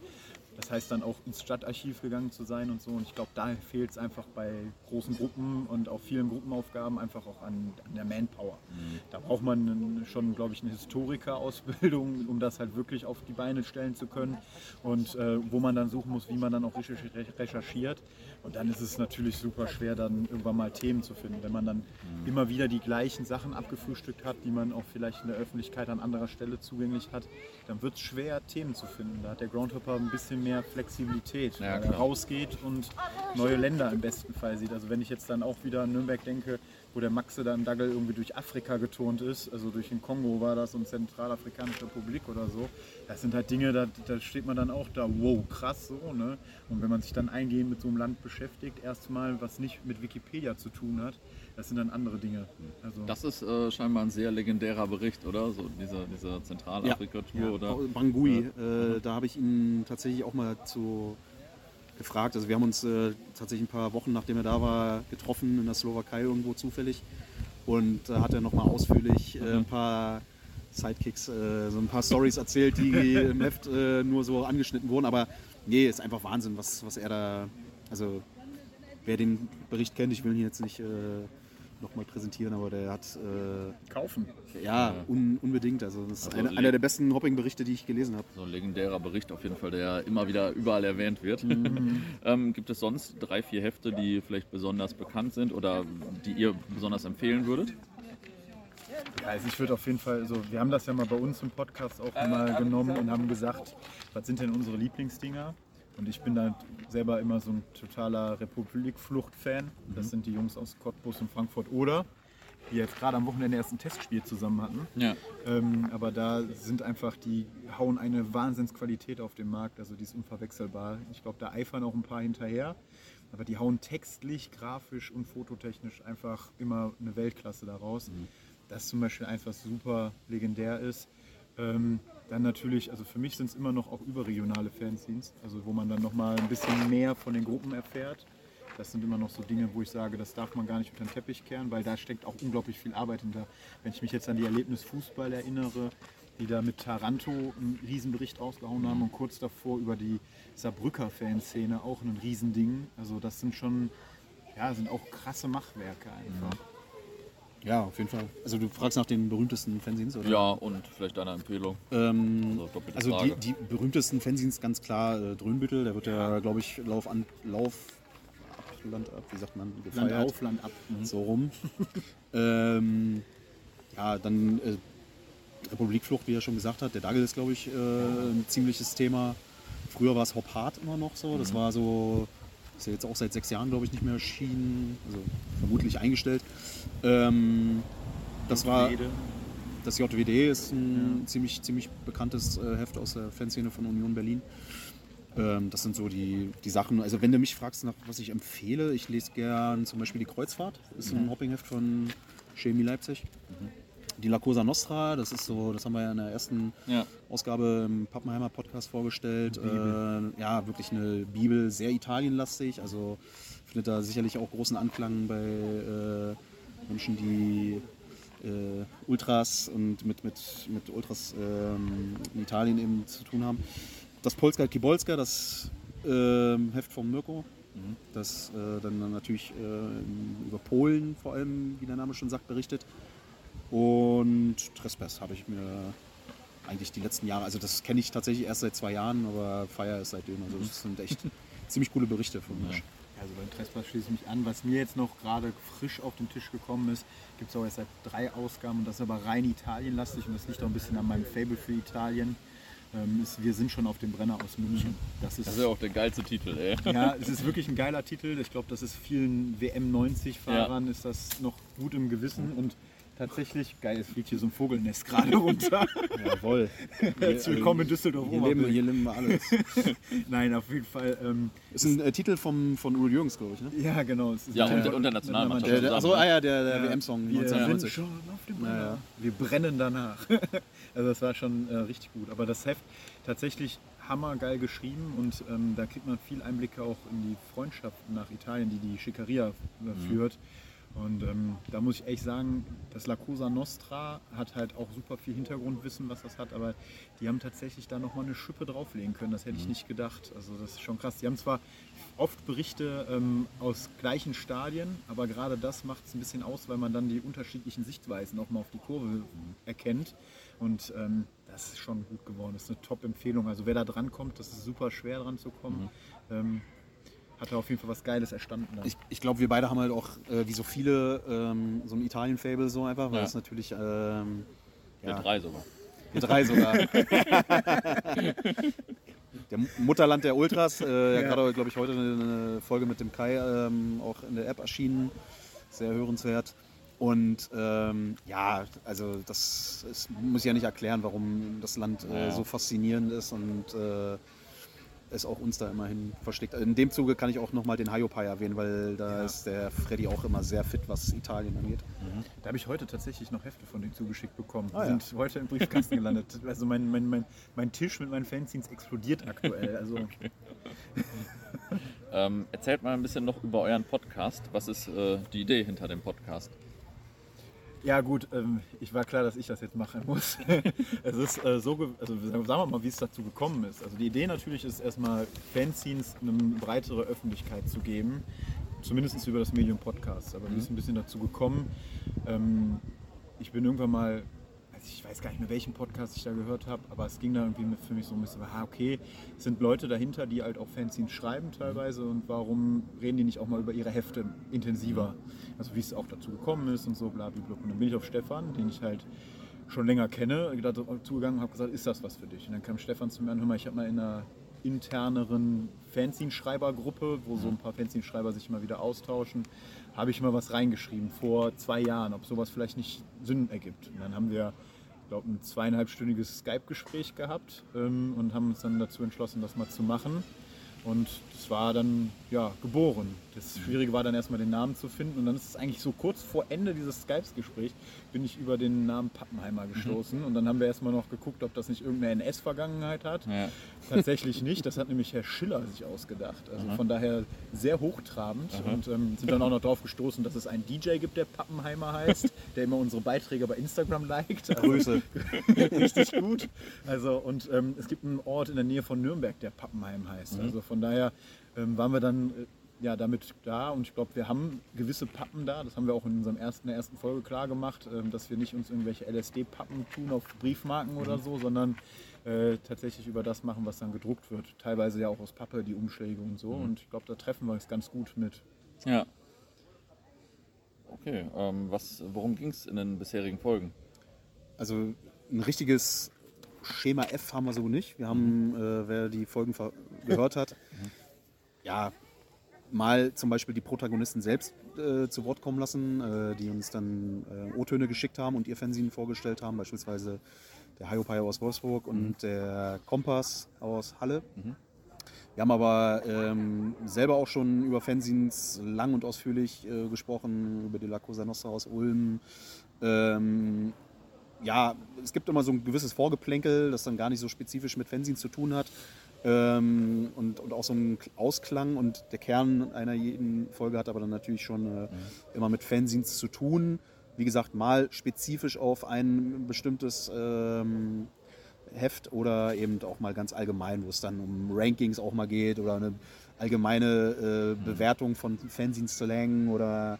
Das heißt dann auch ins Stadtarchiv gegangen zu sein und so. Und ich glaube, da fehlt es einfach bei großen Gruppen und auch vielen Gruppenaufgaben einfach auch an, an der Manpower. Mhm. Da braucht man schon, glaube ich, eine Historikerausbildung, um das halt wirklich auf die Beine stellen zu können. Und äh, wo man dann suchen muss, wie man dann auch recherchiert. Und dann ist es natürlich super schwer, dann irgendwann mal Themen zu finden. Wenn man dann mhm. immer wieder die gleichen Sachen abgefrühstückt hat, die man auch vielleicht in der Öffentlichkeit an anderer Stelle zugänglich hat, dann wird es schwer, Themen zu finden. Da hat der Groundhopper ein bisschen mehr Flexibilität, ja, weil er rausgeht und neue Länder im besten Fall sieht. Also wenn ich jetzt dann auch wieder an Nürnberg denke, wo der Maxe da im Dagel irgendwie durch Afrika geturnt ist, also durch den Kongo war das und Zentralafrikanische Republik oder so, das sind halt Dinge, da, da steht man dann auch da, wow, krass so, ne? Und wenn man sich dann eingehend mit so einem Land beschäftigt, erstmal, was nicht mit Wikipedia zu tun hat, das sind dann andere Dinge. Also das ist äh, scheinbar ein sehr legendärer Bericht, oder? So dieser, dieser Zentralafrika-Tour, ja, oder? Bangui, äh, da habe ich ihn tatsächlich auch mal zu gefragt. Also wir haben uns äh, tatsächlich ein paar Wochen, nachdem er da war, getroffen in der Slowakei irgendwo zufällig. Und da hat er nochmal ausführlich äh, ein paar Sidekicks, äh, so ein paar Stories erzählt, die im Heft äh, nur so angeschnitten wurden. Aber nee, ist einfach Wahnsinn, was, was er da, also wer den Bericht kennt, ich will ihn jetzt nicht nochmal präsentieren, aber der hat. Äh, Kaufen. Ja, un, unbedingt. Also, das ist also eine, einer der besten Hopping-Berichte, die ich gelesen habe. So ein legendärer Bericht auf jeden Fall, der immer wieder überall erwähnt wird. Mhm. ähm, gibt es sonst drei, vier Hefte, die vielleicht besonders bekannt sind oder die ihr besonders empfehlen würdet? Ja, also ich würde auf jeden Fall, also wir haben das ja mal bei uns im Podcast auch mal genommen und haben gesagt, was sind denn unsere Lieblingsdinger? Und ich bin da selber immer so ein totaler Republikflucht-Fan. Das mhm. sind die Jungs aus Cottbus und Frankfurt oder die jetzt gerade am Wochenende erst ein Testspiel zusammen hatten. Ja. Ähm, aber da sind einfach, die hauen eine Wahnsinnsqualität auf den Markt, also die ist unverwechselbar. Ich glaube, da eifern auch ein paar hinterher. Aber die hauen textlich, grafisch und fototechnisch einfach immer eine Weltklasse daraus. Mhm. Das zum Beispiel eins, was super legendär ist. Ähm, dann natürlich, also für mich sind es immer noch auch überregionale Fanzines, also wo man dann nochmal ein bisschen mehr von den Gruppen erfährt. Das sind immer noch so Dinge, wo ich sage, das darf man gar nicht unter den Teppich kehren, weil da steckt auch unglaublich viel Arbeit hinter. Wenn ich mich jetzt an die Erlebnis Fußball erinnere, die da mit Taranto einen Riesenbericht rausgehauen haben und kurz davor über die Saarbrücker Fanszene auch ein Riesending. Also das sind schon, ja, sind auch krasse Machwerke einfach. Ja, auf jeden Fall. Also du fragst nach den berühmtesten Fanzines, oder? Ja, und vielleicht deine Empfehlung. Ähm, also, also die, die, berühmtesten Fanzines ganz klar äh, Dröhnbüttel, der wird ja, ja glaube ich, Lauf an Lauf ab, Land ab, wie sagt man, gefeiert. Land auf, Land ab. Mhm. So rum. ähm, ja, dann äh, Republikflucht, wie er schon gesagt hat. Der Dagel ist, glaube ich, äh, ein ziemliches Thema. Früher war es Hop Hard immer noch so. Das mhm. war so ist ja jetzt auch seit sechs Jahren, glaube ich, nicht mehr erschienen. Also vermutlich eingestellt. Ähm, das war. Das JWD ist ein ja. ziemlich, ziemlich bekanntes äh, Heft aus der Fanszene von Union Berlin. Ähm, das sind so die, die Sachen. Also wenn du mich fragst, nach was ich empfehle, ich lese gern zum Beispiel die Kreuzfahrt. Das ist mhm. ein Hoppingheft von Chemie Leipzig. Mhm die La Cosa Nostra, das ist so, das haben wir ja in der ersten ja. Ausgabe im Pappenheimer Podcast vorgestellt. Äh, ja, wirklich eine Bibel, sehr italienlastig, also findet da sicherlich auch großen Anklang bei äh, Menschen, die äh, Ultras und mit, mit, mit Ultras ähm, in Italien eben zu tun haben. Das Polska Kibolska, das ähm, Heft von Mirko, mhm. das äh, dann natürlich äh, über Polen vor allem, wie der Name schon sagt, berichtet. Und Trespass habe ich mir eigentlich die letzten Jahre, also das kenne ich tatsächlich erst seit zwei Jahren, aber Feier ist seitdem. Also das sind echt ziemlich coole Berichte von mir. Also beim Trespass schließe ich mich an. Was mir jetzt noch gerade frisch auf den Tisch gekommen ist, gibt es auch erst seit drei Ausgaben und das ist aber rein Italienlastig und das liegt auch ein bisschen an meinem Fable für Italien. Ähm, ist, wir sind schon auf dem Brenner aus München. Das ist, das ist ja auch der geilste Titel, ey. Ja, es ist wirklich ein geiler Titel. Ich glaube, das ist vielen WM90-Fahrern ja. ist das noch gut im Gewissen und tatsächlich, geil, es fliegt hier so ein Vogelnest gerade runter. Jawohl. Herzlich willkommen in Düsseldorf. Hier leben, hier leben wir alles. Nein, auf jeden Fall. Ähm, ist ein äh, Titel vom, von Uwe Jürgens, glaube ich, ne? Ja, genau. ja, und, der Nationalmannschaft. Achso, ah ja, der, der ja, WM-Song wir 1990. Sind schon auf dem ja. Wir brennen danach. also das war schon äh, richtig gut. Aber das Heft tatsächlich hammergeil geschrieben und ähm, da kriegt man viel Einblicke auch in die Freundschaft nach Italien, die die Schickeria äh, mhm. Und ähm, da muss ich echt sagen, das La Cosa Nostra hat halt auch super viel Hintergrundwissen, was das hat, aber die haben tatsächlich da nochmal eine Schippe drauflegen können. Das hätte ich mhm. nicht gedacht. Also das ist schon krass. Die haben zwar oft Berichte ähm, aus gleichen Stadien, aber gerade das macht es ein bisschen aus, weil man dann die unterschiedlichen Sichtweisen auch mal auf die Kurve mhm. erkennt. Und ähm, das ist schon gut geworden. Das ist eine Top-Empfehlung. Also wer da dran kommt, das ist super schwer dran zu kommen. Mhm. Hat er auf jeden Fall was Geiles erstanden. Dann. Ich, ich glaube, wir beide haben halt auch, äh, wie so viele, ähm, so ein Italien-Fable so einfach, weil ja. es natürlich. Ähm, ja, wir drei sogar. Wir drei sogar. der Mutterland der Ultras. Äh, ja. Gerade, glaube ich, heute eine Folge mit dem Kai ähm, auch in der App erschienen. Sehr hörenswert. Und ähm, ja, also das ist, muss ich ja nicht erklären, warum das Land äh, so faszinierend ist und äh, es auch uns da immerhin versteckt. In dem Zuge kann ich auch nochmal den Hayopai erwähnen, weil da ja. ist der Freddy auch immer sehr fit, was Italien angeht. Mhm. Da habe ich heute tatsächlich noch Hefte von denen zugeschickt bekommen. Die ah, sind ja. heute im Briefkasten gelandet. Also mein, mein, mein, mein Tisch mit meinen Fanzines explodiert aktuell. Also. Okay. ähm, erzählt mal ein bisschen noch über euren Podcast. Was ist äh, die Idee hinter dem Podcast? Ja gut, ähm, ich war klar, dass ich das jetzt machen muss. es ist äh, so, also sagen wir mal, wie es dazu gekommen ist. Also die Idee natürlich ist erstmal Fanzines eine breitere Öffentlichkeit zu geben. zumindest über das Medium Podcast. Aber mhm. wir sind ein bisschen dazu gekommen. Ähm, ich bin irgendwann mal ich weiß gar nicht mehr, welchen Podcast ich da gehört habe, aber es ging da irgendwie für mich so ein bisschen, ah, okay, es sind Leute dahinter, die halt auch Fanzines schreiben teilweise und warum reden die nicht auch mal über ihre Hefte intensiver? Also wie es auch dazu gekommen ist und so, bla, bla, bla. Und dann bin ich auf Stefan, den ich halt schon länger kenne, zugegangen und habe gesagt, ist das was für dich? Und dann kam Stefan zu mir an, hör mal, ich habe mal in einer interneren Fanzine-Schreibergruppe, wo so ein paar Fanzine-Schreiber sich immer wieder austauschen, habe ich mal was reingeschrieben vor zwei Jahren, ob sowas vielleicht nicht Sinn ergibt. Und dann haben wir glaube, ein zweieinhalbstündiges Skype-Gespräch gehabt ähm, und haben uns dann dazu entschlossen, das mal zu machen. Und das war dann ja, geboren. Das Schwierige war dann erstmal den Namen zu finden. Und dann ist es eigentlich so kurz vor Ende dieses Skypes-Gesprächs bin ich über den Namen Pappenheimer gestoßen. Mhm. Und dann haben wir erstmal noch geguckt, ob das nicht irgendeine NS-Vergangenheit hat. Ja. Tatsächlich nicht. Das hat nämlich Herr Schiller sich ausgedacht. Also mhm. von daher sehr hochtrabend. Mhm. Und ähm, sind dann auch noch darauf gestoßen, dass es einen DJ gibt, der Pappenheimer heißt, der immer unsere Beiträge bei Instagram liked. Also, Grüße. richtig gut. Also, und ähm, es gibt einen Ort in der Nähe von Nürnberg, der Pappenheim heißt. Mhm. Also von daher ähm, waren wir dann äh, ja, damit da und ich glaube, wir haben gewisse Pappen da. Das haben wir auch in, unserem ersten, in der ersten Folge klar gemacht, ähm, dass wir nicht uns irgendwelche LSD-Pappen tun auf Briefmarken oder mhm. so, sondern äh, tatsächlich über das machen, was dann gedruckt wird. Teilweise ja auch aus Pappe, die Umschläge und so. Mhm. Und ich glaube, da treffen wir uns ganz gut mit. Ja. Okay, ähm, was, worum ging es in den bisherigen Folgen? Also ein richtiges Schema F haben wir so nicht. Wir haben, mhm. äh, wer die Folgen gehört hat, mhm. ja, mal zum Beispiel die Protagonisten selbst äh, zu Wort kommen lassen, äh, die uns dann äh, O-Töne geschickt haben und ihr Fernsehen vorgestellt haben, beispielsweise der Hyopai aus Wolfsburg und mhm. der Kompass aus Halle. Mhm. Wir haben aber ähm, selber auch schon über Fanzines lang und ausführlich äh, gesprochen, über die La Cosa Nostra aus Ulm. Ähm, ja, es gibt immer so ein gewisses Vorgeplänkel, das dann gar nicht so spezifisch mit Fanzines zu tun hat. Ähm, und, und auch so ein Ausklang und der Kern einer jeden Folge hat aber dann natürlich schon äh, mhm. immer mit Fanzines zu tun. Wie gesagt, mal spezifisch auf ein bestimmtes ähm, Heft oder eben auch mal ganz allgemein, wo es dann um Rankings auch mal geht oder eine allgemeine äh, mhm. Bewertung von Fanzines zu längen oder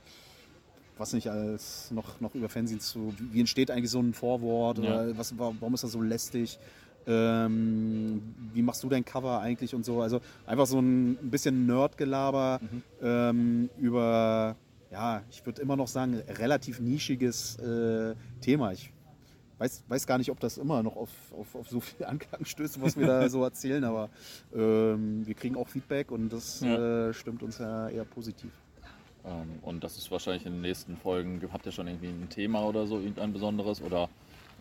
was nicht als noch, noch über Fanzines zu. Wie entsteht eigentlich so ein Vorwort ja. oder was, warum ist das so lästig? Ähm, wie machst du dein Cover eigentlich und so. Also einfach so ein bisschen Nerdgelaber mhm. ähm, über, ja, ich würde immer noch sagen, relativ nischiges äh, Thema. Ich weiß, weiß gar nicht, ob das immer noch auf, auf, auf so viel Anklang stößt, was wir da so erzählen, aber ähm, wir kriegen auch Feedback und das ja. äh, stimmt uns ja eher positiv. Ähm, und das ist wahrscheinlich in den nächsten Folgen, habt ihr schon irgendwie ein Thema oder so, irgendein besonderes oder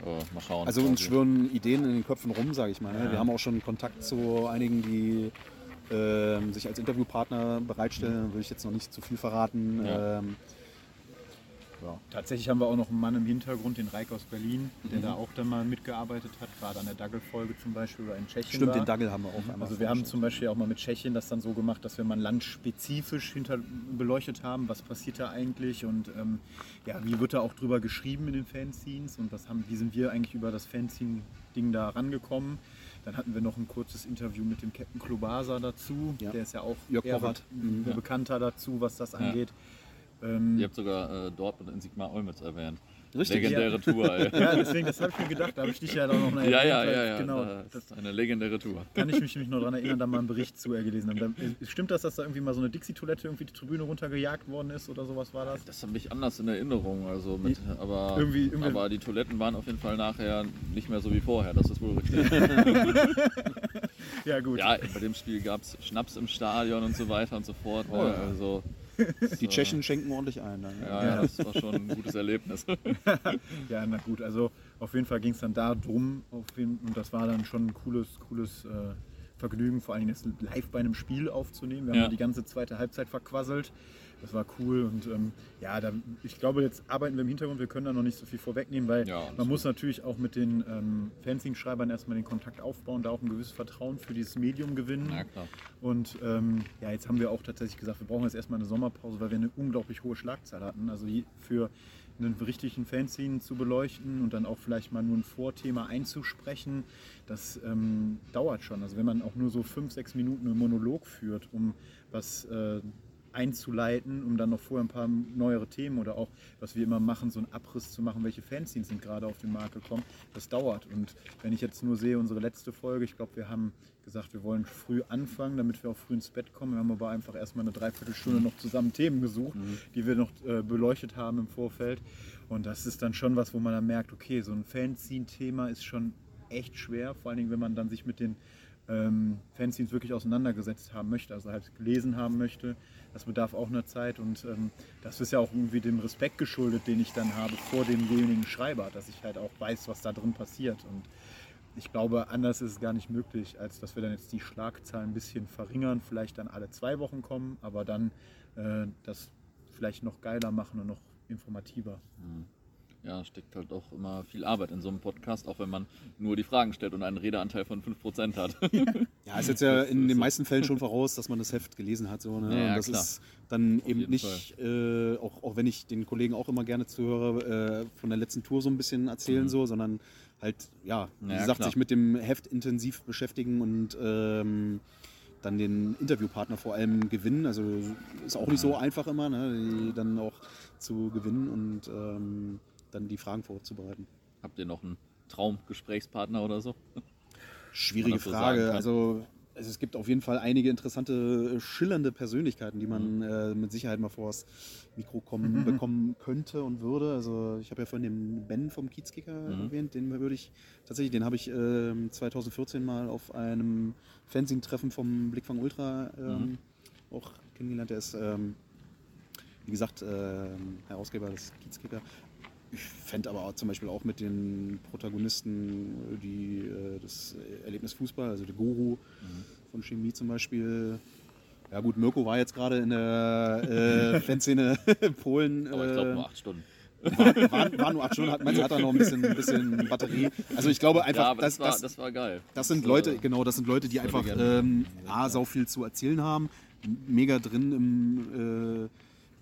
äh, mal schauen. Also uns schwirren Ideen in den Köpfen rum, sage ich mal. Ne? Ja. Wir haben auch schon Kontakt zu einigen, die äh, sich als Interviewpartner bereitstellen. Will ich jetzt noch nicht zu viel verraten. Ja. Ähm, ja. Tatsächlich haben wir auch noch einen Mann im Hintergrund, den Reik aus Berlin, der mhm. da auch dann mal mitgearbeitet hat, gerade an der Dagel-Folge zum Beispiel oder in Tschechien. Stimmt, war. den Dagel haben wir auch einmal. Also wir haben zum Beispiel auch mal mit Tschechien das dann so gemacht, dass wir mal landspezifisch hinter beleuchtet haben, was passiert da eigentlich und ähm, ja, wie wird da auch drüber geschrieben in den Fanzines und was haben, wie sind wir eigentlich über das Fanzine-Ding da rangekommen. Dann hatten wir noch ein kurzes Interview mit dem Captain Klobasa dazu. Ja. Der ist ja auch Jörg eher mhm. bekannter dazu, was das angeht. Ja. Ähm, Ihr habt sogar äh, Dortmund in Sigmar Olmütz erwähnt. Richtig. Legendäre ja. Tour. Ey. Ja, deswegen, das habe ich mir gedacht, da habe ich dich ja dann noch eine Ja, ja, ja, ja, genau. Das ist eine legendäre Tour. Kann ich mich noch daran erinnern, da mal einen Bericht zu gelesen haben. Stimmt das, dass da irgendwie mal so eine Dixie-Toilette irgendwie die Tribüne runtergejagt worden ist oder sowas war das? Das habe ich anders in Erinnerung. Also mit, aber, irgendwie, irgendwie aber die Toiletten waren auf jeden Fall nachher nicht mehr so wie vorher. Das ist wohl richtig. ja, gut. Ja, bei dem Spiel gab es Schnaps im Stadion und so weiter und so fort. Oh, ja. Die Tschechen schenken ordentlich ein. Dann, ja. Ja, das war schon ein gutes Erlebnis. ja, na gut, also auf jeden Fall ging es dann da drum und das war dann schon ein cooles, cooles äh, Vergnügen, vor allem jetzt live bei einem Spiel aufzunehmen. Wir haben ja. die ganze zweite Halbzeit verquasselt. Das war cool und ähm, ja, da, ich glaube, jetzt arbeiten wir im Hintergrund, wir können da noch nicht so viel vorwegnehmen, weil ja, man muss natürlich auch mit den ähm, Fanzine-Schreibern erstmal den Kontakt aufbauen, da auch ein gewisses Vertrauen für dieses Medium gewinnen. Ja, und ähm, ja, jetzt haben wir auch tatsächlich gesagt, wir brauchen jetzt erstmal eine Sommerpause, weil wir eine unglaublich hohe Schlagzahl hatten. Also für einen richtigen Fanzine zu beleuchten und dann auch vielleicht mal nur ein Vorthema einzusprechen, das ähm, dauert schon. Also wenn man auch nur so fünf, sechs Minuten einen Monolog führt, um was äh, einzuleiten, um dann noch vorher ein paar neuere Themen oder auch, was wir immer machen, so einen Abriss zu machen, welche Fanzines sind gerade auf den Markt gekommen. Das dauert. Und wenn ich jetzt nur sehe, unsere letzte Folge, ich glaube, wir haben gesagt, wir wollen früh anfangen, damit wir auch früh ins Bett kommen. Wir haben aber einfach erstmal eine Dreiviertelstunde noch zusammen Themen gesucht, mhm. die wir noch äh, beleuchtet haben im Vorfeld. Und das ist dann schon was, wo man dann merkt, okay, so ein Fanzine-Thema ist schon echt schwer, vor allen Dingen, wenn man dann sich mit den ähm, Fanzines wirklich auseinandergesetzt haben möchte, also halt gelesen haben möchte. Das bedarf auch einer Zeit und ähm, das ist ja auch irgendwie dem Respekt geschuldet, den ich dann habe vor demjenigen Schreiber, dass ich halt auch weiß, was da drin passiert. Und ich glaube, anders ist es gar nicht möglich, als dass wir dann jetzt die Schlagzahlen ein bisschen verringern, vielleicht dann alle zwei Wochen kommen, aber dann äh, das vielleicht noch geiler machen und noch informativer. Mhm ja, steckt halt auch immer viel Arbeit in so einem Podcast, auch wenn man nur die Fragen stellt und einen Redeanteil von 5% hat. ja, ist jetzt ja in den meisten Fällen schon voraus, dass man das Heft gelesen hat. So, ne? Ja, das klar. ist dann Auf eben nicht, äh, auch, auch wenn ich den Kollegen auch immer gerne zuhöre, äh, von der letzten Tour so ein bisschen erzählen, mhm. so, sondern halt, ja, wie ja, gesagt, klar. sich mit dem Heft intensiv beschäftigen und ähm, dann den Interviewpartner vor allem gewinnen. Also ist auch nicht so einfach immer, ne, dann auch zu gewinnen und ähm, dann die Fragen vorzubereiten. Habt ihr noch einen Traumgesprächspartner oder so? Schwierige Frage. Also, also, es gibt auf jeden Fall einige interessante, schillernde Persönlichkeiten, die man mhm. äh, mit Sicherheit mal vors Mikro kommen, mhm. bekommen könnte und würde. Also ich habe ja vorhin den Ben vom Kiezkicker mhm. erwähnt, den würde ich tatsächlich, den habe ich äh, 2014 mal auf einem Fanzine-Treffen vom Blickfang Ultra ähm, auch kennengelernt. Der ist ähm, wie gesagt, äh, Herausgeber des Kiezkicker. Ich fände aber auch zum Beispiel auch mit den Protagonisten die, äh, das Erlebnis Fußball, also der Guru mhm. von Chemie zum Beispiel. Ja gut, Mirko war jetzt gerade in der äh, Fanszene Polen. Aber ich glaube nur acht Stunden. War, war, war, nur acht Stunden, hat, meinst hat er noch ein bisschen, ein bisschen Batterie. Also ich glaube einfach, ja, das, das, war, das war geil. Das sind Leute, genau, das sind Leute, die einfach ähm, A, sau viel zu erzählen haben, mega drin im, äh,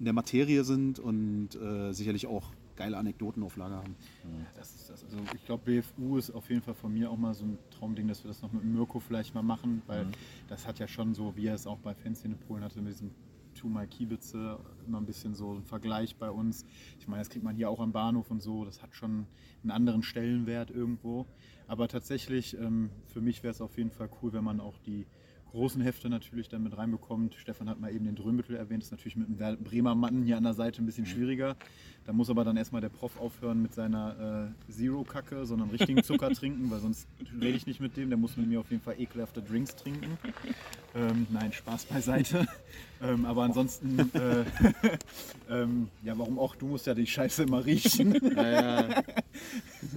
in der Materie sind und äh, sicherlich auch geile Anekdoten auf Lager haben. Ja, das ist das. Also ich glaube, BFU ist auf jeden Fall von mir auch mal so ein Traumding, dass wir das noch mit Mirko vielleicht mal machen, weil mhm. das hat ja schon so, wie er es auch bei Fanszene Polen hatte, mit diesem Tumal Kiebitze immer ein bisschen so ein Vergleich bei uns. Ich meine, das kriegt man hier auch am Bahnhof und so, das hat schon einen anderen Stellenwert irgendwo. Aber tatsächlich, ähm, für mich wäre es auf jeden Fall cool, wenn man auch die großen Hefte natürlich dann mit reinbekommt. Stefan hat mal eben den Drömbüttel erwähnt, das ist natürlich mit einem Bremer Mann hier an der Seite ein bisschen schwieriger. Da muss aber dann erstmal der Prof aufhören mit seiner äh, Zero-Kacke, sondern richtigen Zucker trinken, weil sonst rede ich nicht mit dem. Der muss mit mir auf jeden Fall ekelhafte Drinks trinken. Ähm, nein, Spaß beiseite. ähm, aber ansonsten, äh, ähm, ja, warum auch? Du musst ja die Scheiße immer riechen. naja,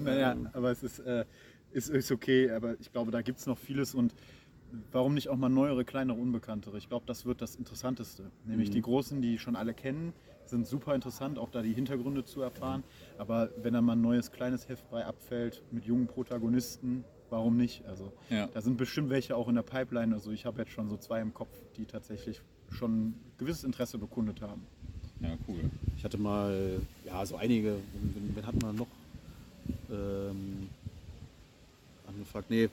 naja aber es ist, äh, ist, ist okay. Aber ich glaube, da gibt es noch vieles und warum nicht auch mal neuere, kleinere, unbekanntere? Ich glaube, das wird das Interessanteste. Nämlich mhm. die Großen, die schon alle kennen, sind super interessant, auch da die Hintergründe zu erfahren. Aber wenn da mal ein neues kleines Heft bei abfällt mit jungen Protagonisten, warum nicht? Also ja. da sind bestimmt welche auch in der Pipeline. Also ich habe jetzt schon so zwei im Kopf, die tatsächlich schon ein gewisses Interesse bekundet haben. Ja, cool. Ich hatte mal, ja, so einige, wen, wen hat man noch ähm, angefragt? Nee,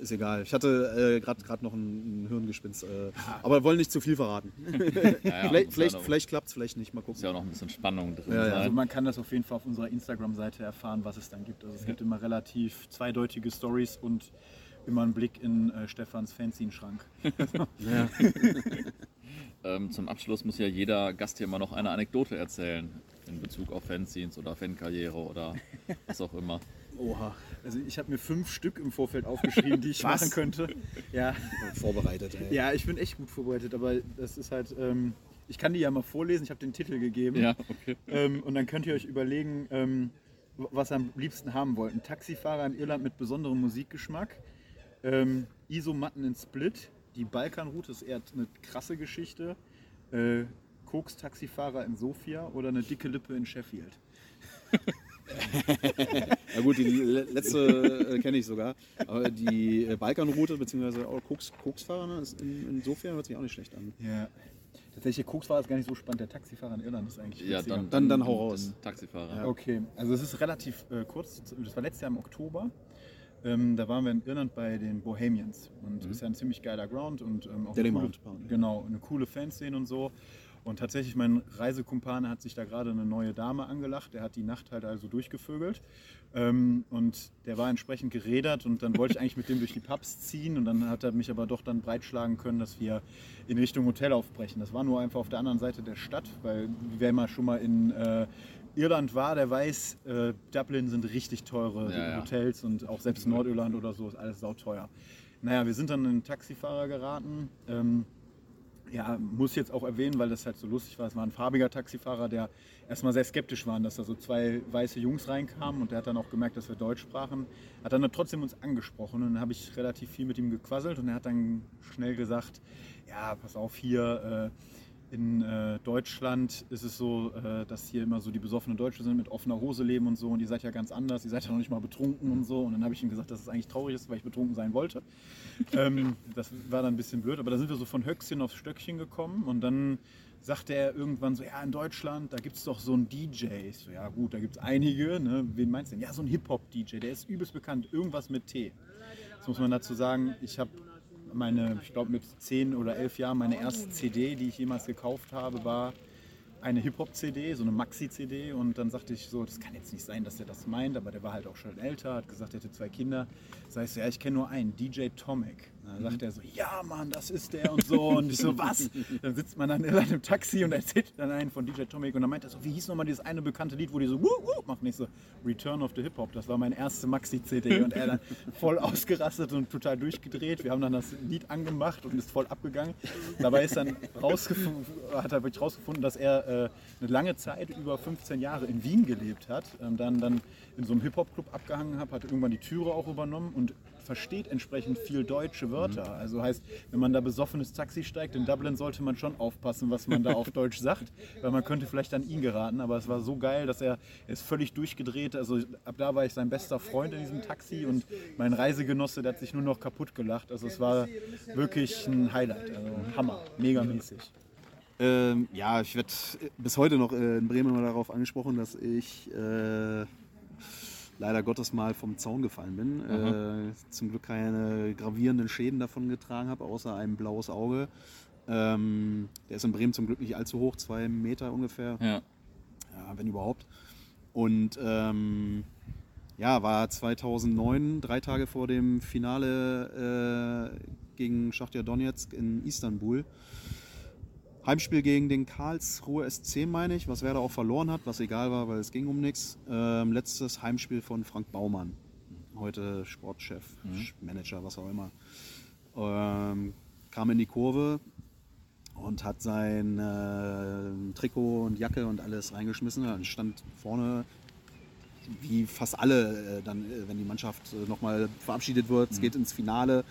ist egal. Ich hatte äh, gerade noch ein, ein Hirngespinst. Äh, aber wollen nicht zu viel verraten. ja, vielleicht vielleicht, vielleicht klappt es, vielleicht nicht. Mal gucken. Ist ja auch noch ein bisschen Spannung drin. Ja, also man kann das auf jeden Fall auf unserer Instagram-Seite erfahren, was es dann gibt. Also es gibt immer relativ zweideutige Stories und immer einen Blick in äh, Stefans Fanzine-Schrank. ähm, zum Abschluss muss ja jeder Gast hier immer noch eine Anekdote erzählen in Bezug auf Fanzines oder Fankarriere oder was auch immer. Oha. Also ich habe mir fünf Stück im Vorfeld aufgeschrieben, die ich Was? machen könnte. Ja. Vorbereitet, ey. Ja, ich bin echt gut vorbereitet, aber das ist halt. Ähm, ich kann die ja mal vorlesen, ich habe den Titel gegeben. Ja, okay. Ähm, und dann könnt ihr euch überlegen, ähm, was ihr am liebsten haben wollt. Ein Taxifahrer in Irland mit besonderem Musikgeschmack. Ähm, Isomatten in Split. Die Balkanroute ist eher eine krasse Geschichte. Äh, Koks-Taxifahrer in Sofia oder eine dicke Lippe in Sheffield. Na gut, die letzte äh, kenne ich sogar. Aber die äh, Balkanroute, beziehungsweise auch Koks, Koksfahrer, ne, in, insofern hört sich auch nicht schlecht an. Ja. Tatsächlich, Koksfahrer ist gar nicht so spannend. Der Taxifahrer in Irland ist eigentlich. Ja, dann, dann, dann hau raus. Taxifahrer. Ja. Okay, also es ist relativ äh, kurz. Das war letztes Jahr im Oktober. Ähm, da waren wir in Irland bei den Bohemians und mhm. ist ja ein ziemlich geiler Ground und ähm, auch eine coole, genau, eine coole Fanszene und so. Und tatsächlich, mein Reisekumpane hat sich da gerade eine neue Dame angelacht. Der hat die Nacht halt also durchgevögelt. Ähm, und der war entsprechend gerädert und dann wollte ich eigentlich mit dem durch die Pubs ziehen und dann hat er mich aber doch dann breitschlagen können, dass wir in Richtung Hotel aufbrechen. Das war nur einfach auf der anderen Seite der Stadt, weil wer mal schon mal in äh, Irland war, der weiß, äh, Dublin sind richtig teure ja, Hotels ja. und auch selbst Nordirland oder so ist alles sauteuer. Naja, wir sind dann in einen Taxifahrer geraten. Ähm, ja, muss jetzt auch erwähnen, weil das halt so lustig war. Es war ein farbiger Taxifahrer, der erstmal sehr skeptisch war, dass da so zwei weiße Jungs reinkamen und der hat dann auch gemerkt, dass wir Deutsch sprachen. Hat dann trotzdem uns angesprochen und dann habe ich relativ viel mit ihm gequasselt und er hat dann schnell gesagt, ja, pass auf hier, äh, in äh, Deutschland ist es so, äh, dass hier immer so die besoffenen Deutsche sind, mit offener Hose leben und so. Und ihr seid ja ganz anders, ihr seid ja noch nicht mal betrunken und so. Und dann habe ich ihm gesagt, dass es eigentlich traurig ist, weil ich betrunken sein wollte. ähm, das war dann ein bisschen blöd, aber da sind wir so von Höchstchen aufs Stöckchen gekommen. Und dann sagte er irgendwann so, ja, in Deutschland, da gibt es doch so einen DJ. Ich so, ja gut, da gibt es einige. Ne? Wen meinst du denn? Ja, so ein Hip-Hop-DJ, der ist übelst bekannt. Irgendwas mit T. Das muss man dazu sagen. Ich habe meine, ich glaube mit zehn oder elf Jahren, meine erste CD, die ich jemals gekauft habe, war eine Hip-Hop-CD, so eine Maxi-CD. Und dann sagte ich so, das kann jetzt nicht sein, dass er das meint, aber der war halt auch schon älter, hat gesagt, er hätte zwei Kinder. Sag ich so, ja, ich kenne nur einen, DJ Tomic. Dann sagt er so, ja Mann, das ist der und so. Und ich so, was? Dann sitzt man dann in einem Taxi und erzählt dann einen von DJ Tomic. Und dann meint er so, wie hieß nochmal dieses eine bekannte Lied, wo die so, wuh, wuh, machen. Ich so, Return of the Hip Hop. Das war meine erste Maxi-CD. Und er dann voll ausgerastet und total durchgedreht. Wir haben dann das Lied angemacht und ist voll abgegangen. Dabei ist dann rausgefunden, hat er wirklich rausgefunden, dass er äh, eine lange Zeit, über 15 Jahre in Wien gelebt hat. Ähm, dann, dann in so einem Hip-Hop-Club abgehangen hat, hat irgendwann die Türe auch übernommen und versteht entsprechend viel deutsche Wörter. Mhm. Also heißt, wenn man da besoffenes Taxi steigt in Dublin, sollte man schon aufpassen, was man da auf Deutsch sagt, weil man könnte vielleicht an ihn geraten. Aber es war so geil, dass er, er ist völlig durchgedreht. Also ab da war ich sein bester Freund in diesem Taxi und mein Reisegenosse, der hat sich nur noch kaputt gelacht. Also es war wirklich ein Highlight. Also Hammer, megamäßig. Ähm, ja, ich werde bis heute noch äh, in Bremen mal darauf angesprochen, dass ich äh, leider Gottes mal vom Zaun gefallen bin. Äh, zum Glück keine gravierenden Schäden davon getragen habe, außer ein blaues Auge. Ähm, der ist in Bremen zum Glück nicht allzu hoch, zwei Meter ungefähr. Ja. ja wenn überhaupt. Und ähm, ja, war 2009, drei Tage vor dem Finale äh, gegen Schachtja Donetsk in Istanbul. Heimspiel gegen den Karlsruhe SC, meine ich, was Werder auch verloren hat, was egal war, weil es ging um nichts. Ähm, letztes Heimspiel von Frank Baumann, heute Sportchef, mhm. Manager, was auch immer. Ähm, kam in die Kurve und hat sein äh, Trikot und Jacke und alles reingeschmissen. Dann stand vorne, wie fast alle, äh, dann, äh, wenn die Mannschaft äh, nochmal verabschiedet wird, mhm. es geht ins Finale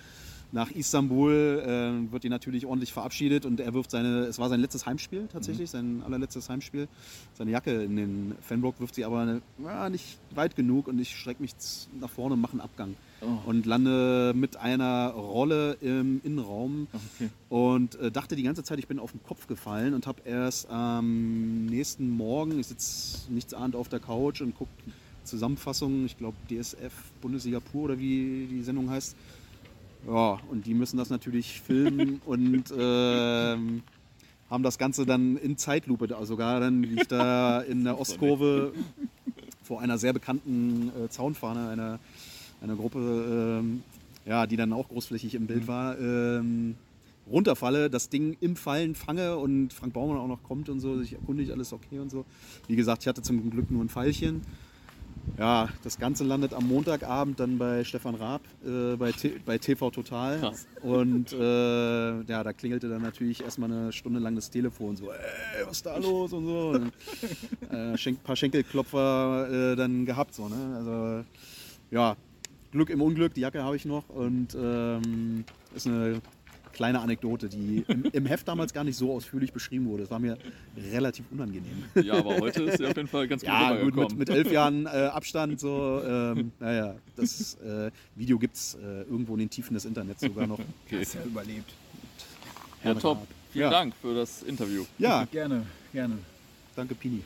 nach Istanbul äh, wird die natürlich ordentlich verabschiedet und er wirft seine, es war sein letztes Heimspiel tatsächlich, mhm. sein allerletztes Heimspiel. Seine Jacke in den Fanblock wirft sie aber eine, ja, nicht weit genug und ich strecke mich nach vorne und mache einen Abgang. Oh. Und lande mit einer Rolle im Innenraum okay. und äh, dachte die ganze Zeit, ich bin auf den Kopf gefallen und habe erst am nächsten Morgen, ich sitze nichts ahnt auf der Couch und gucke Zusammenfassung, ich glaube DSF Bundesliga Pur oder wie die Sendung heißt, ja, und die müssen das natürlich filmen und ähm, haben das Ganze dann in Zeitlupe, also sogar dann, wie ich da in der Ostkurve vor einer sehr bekannten äh, Zaunfahne einer, einer Gruppe, ähm, ja, die dann auch großflächig im Bild mhm. war, ähm, runterfalle, das Ding im Fallen fange und Frank Baumann auch noch kommt und so, sich erkundigt, alles okay und so. Wie gesagt, ich hatte zum Glück nur ein Pfeilchen. Ja, das Ganze landet am Montagabend dann bei Stefan Raab äh, bei, bei TV Total. Krass. Und äh, ja, da klingelte dann natürlich erstmal eine Stunde lang das Telefon. So, ey, was ist da los und so. Und, äh, ein paar Schenkelklopfer äh, dann gehabt. So, ne? Also ja, Glück im Unglück, die Jacke habe ich noch und ähm, ist eine kleine Anekdote, die im, im, Heft damals gar nicht so ausführlich beschrieben wurde. Das war mir relativ unangenehm. Ja, aber heute ist sie auf jeden Fall ganz gut Ja, gut, mit, mit, elf Jahren äh, Abstand so. Ähm, naja, das äh, Video gibt es äh, irgendwo in den Tiefen des Internets sogar noch. Okay. Das ja überlebt. Ja, top. Vielen ja. Dank für das Interview. Ja, gerne, gerne. Danke, Pini.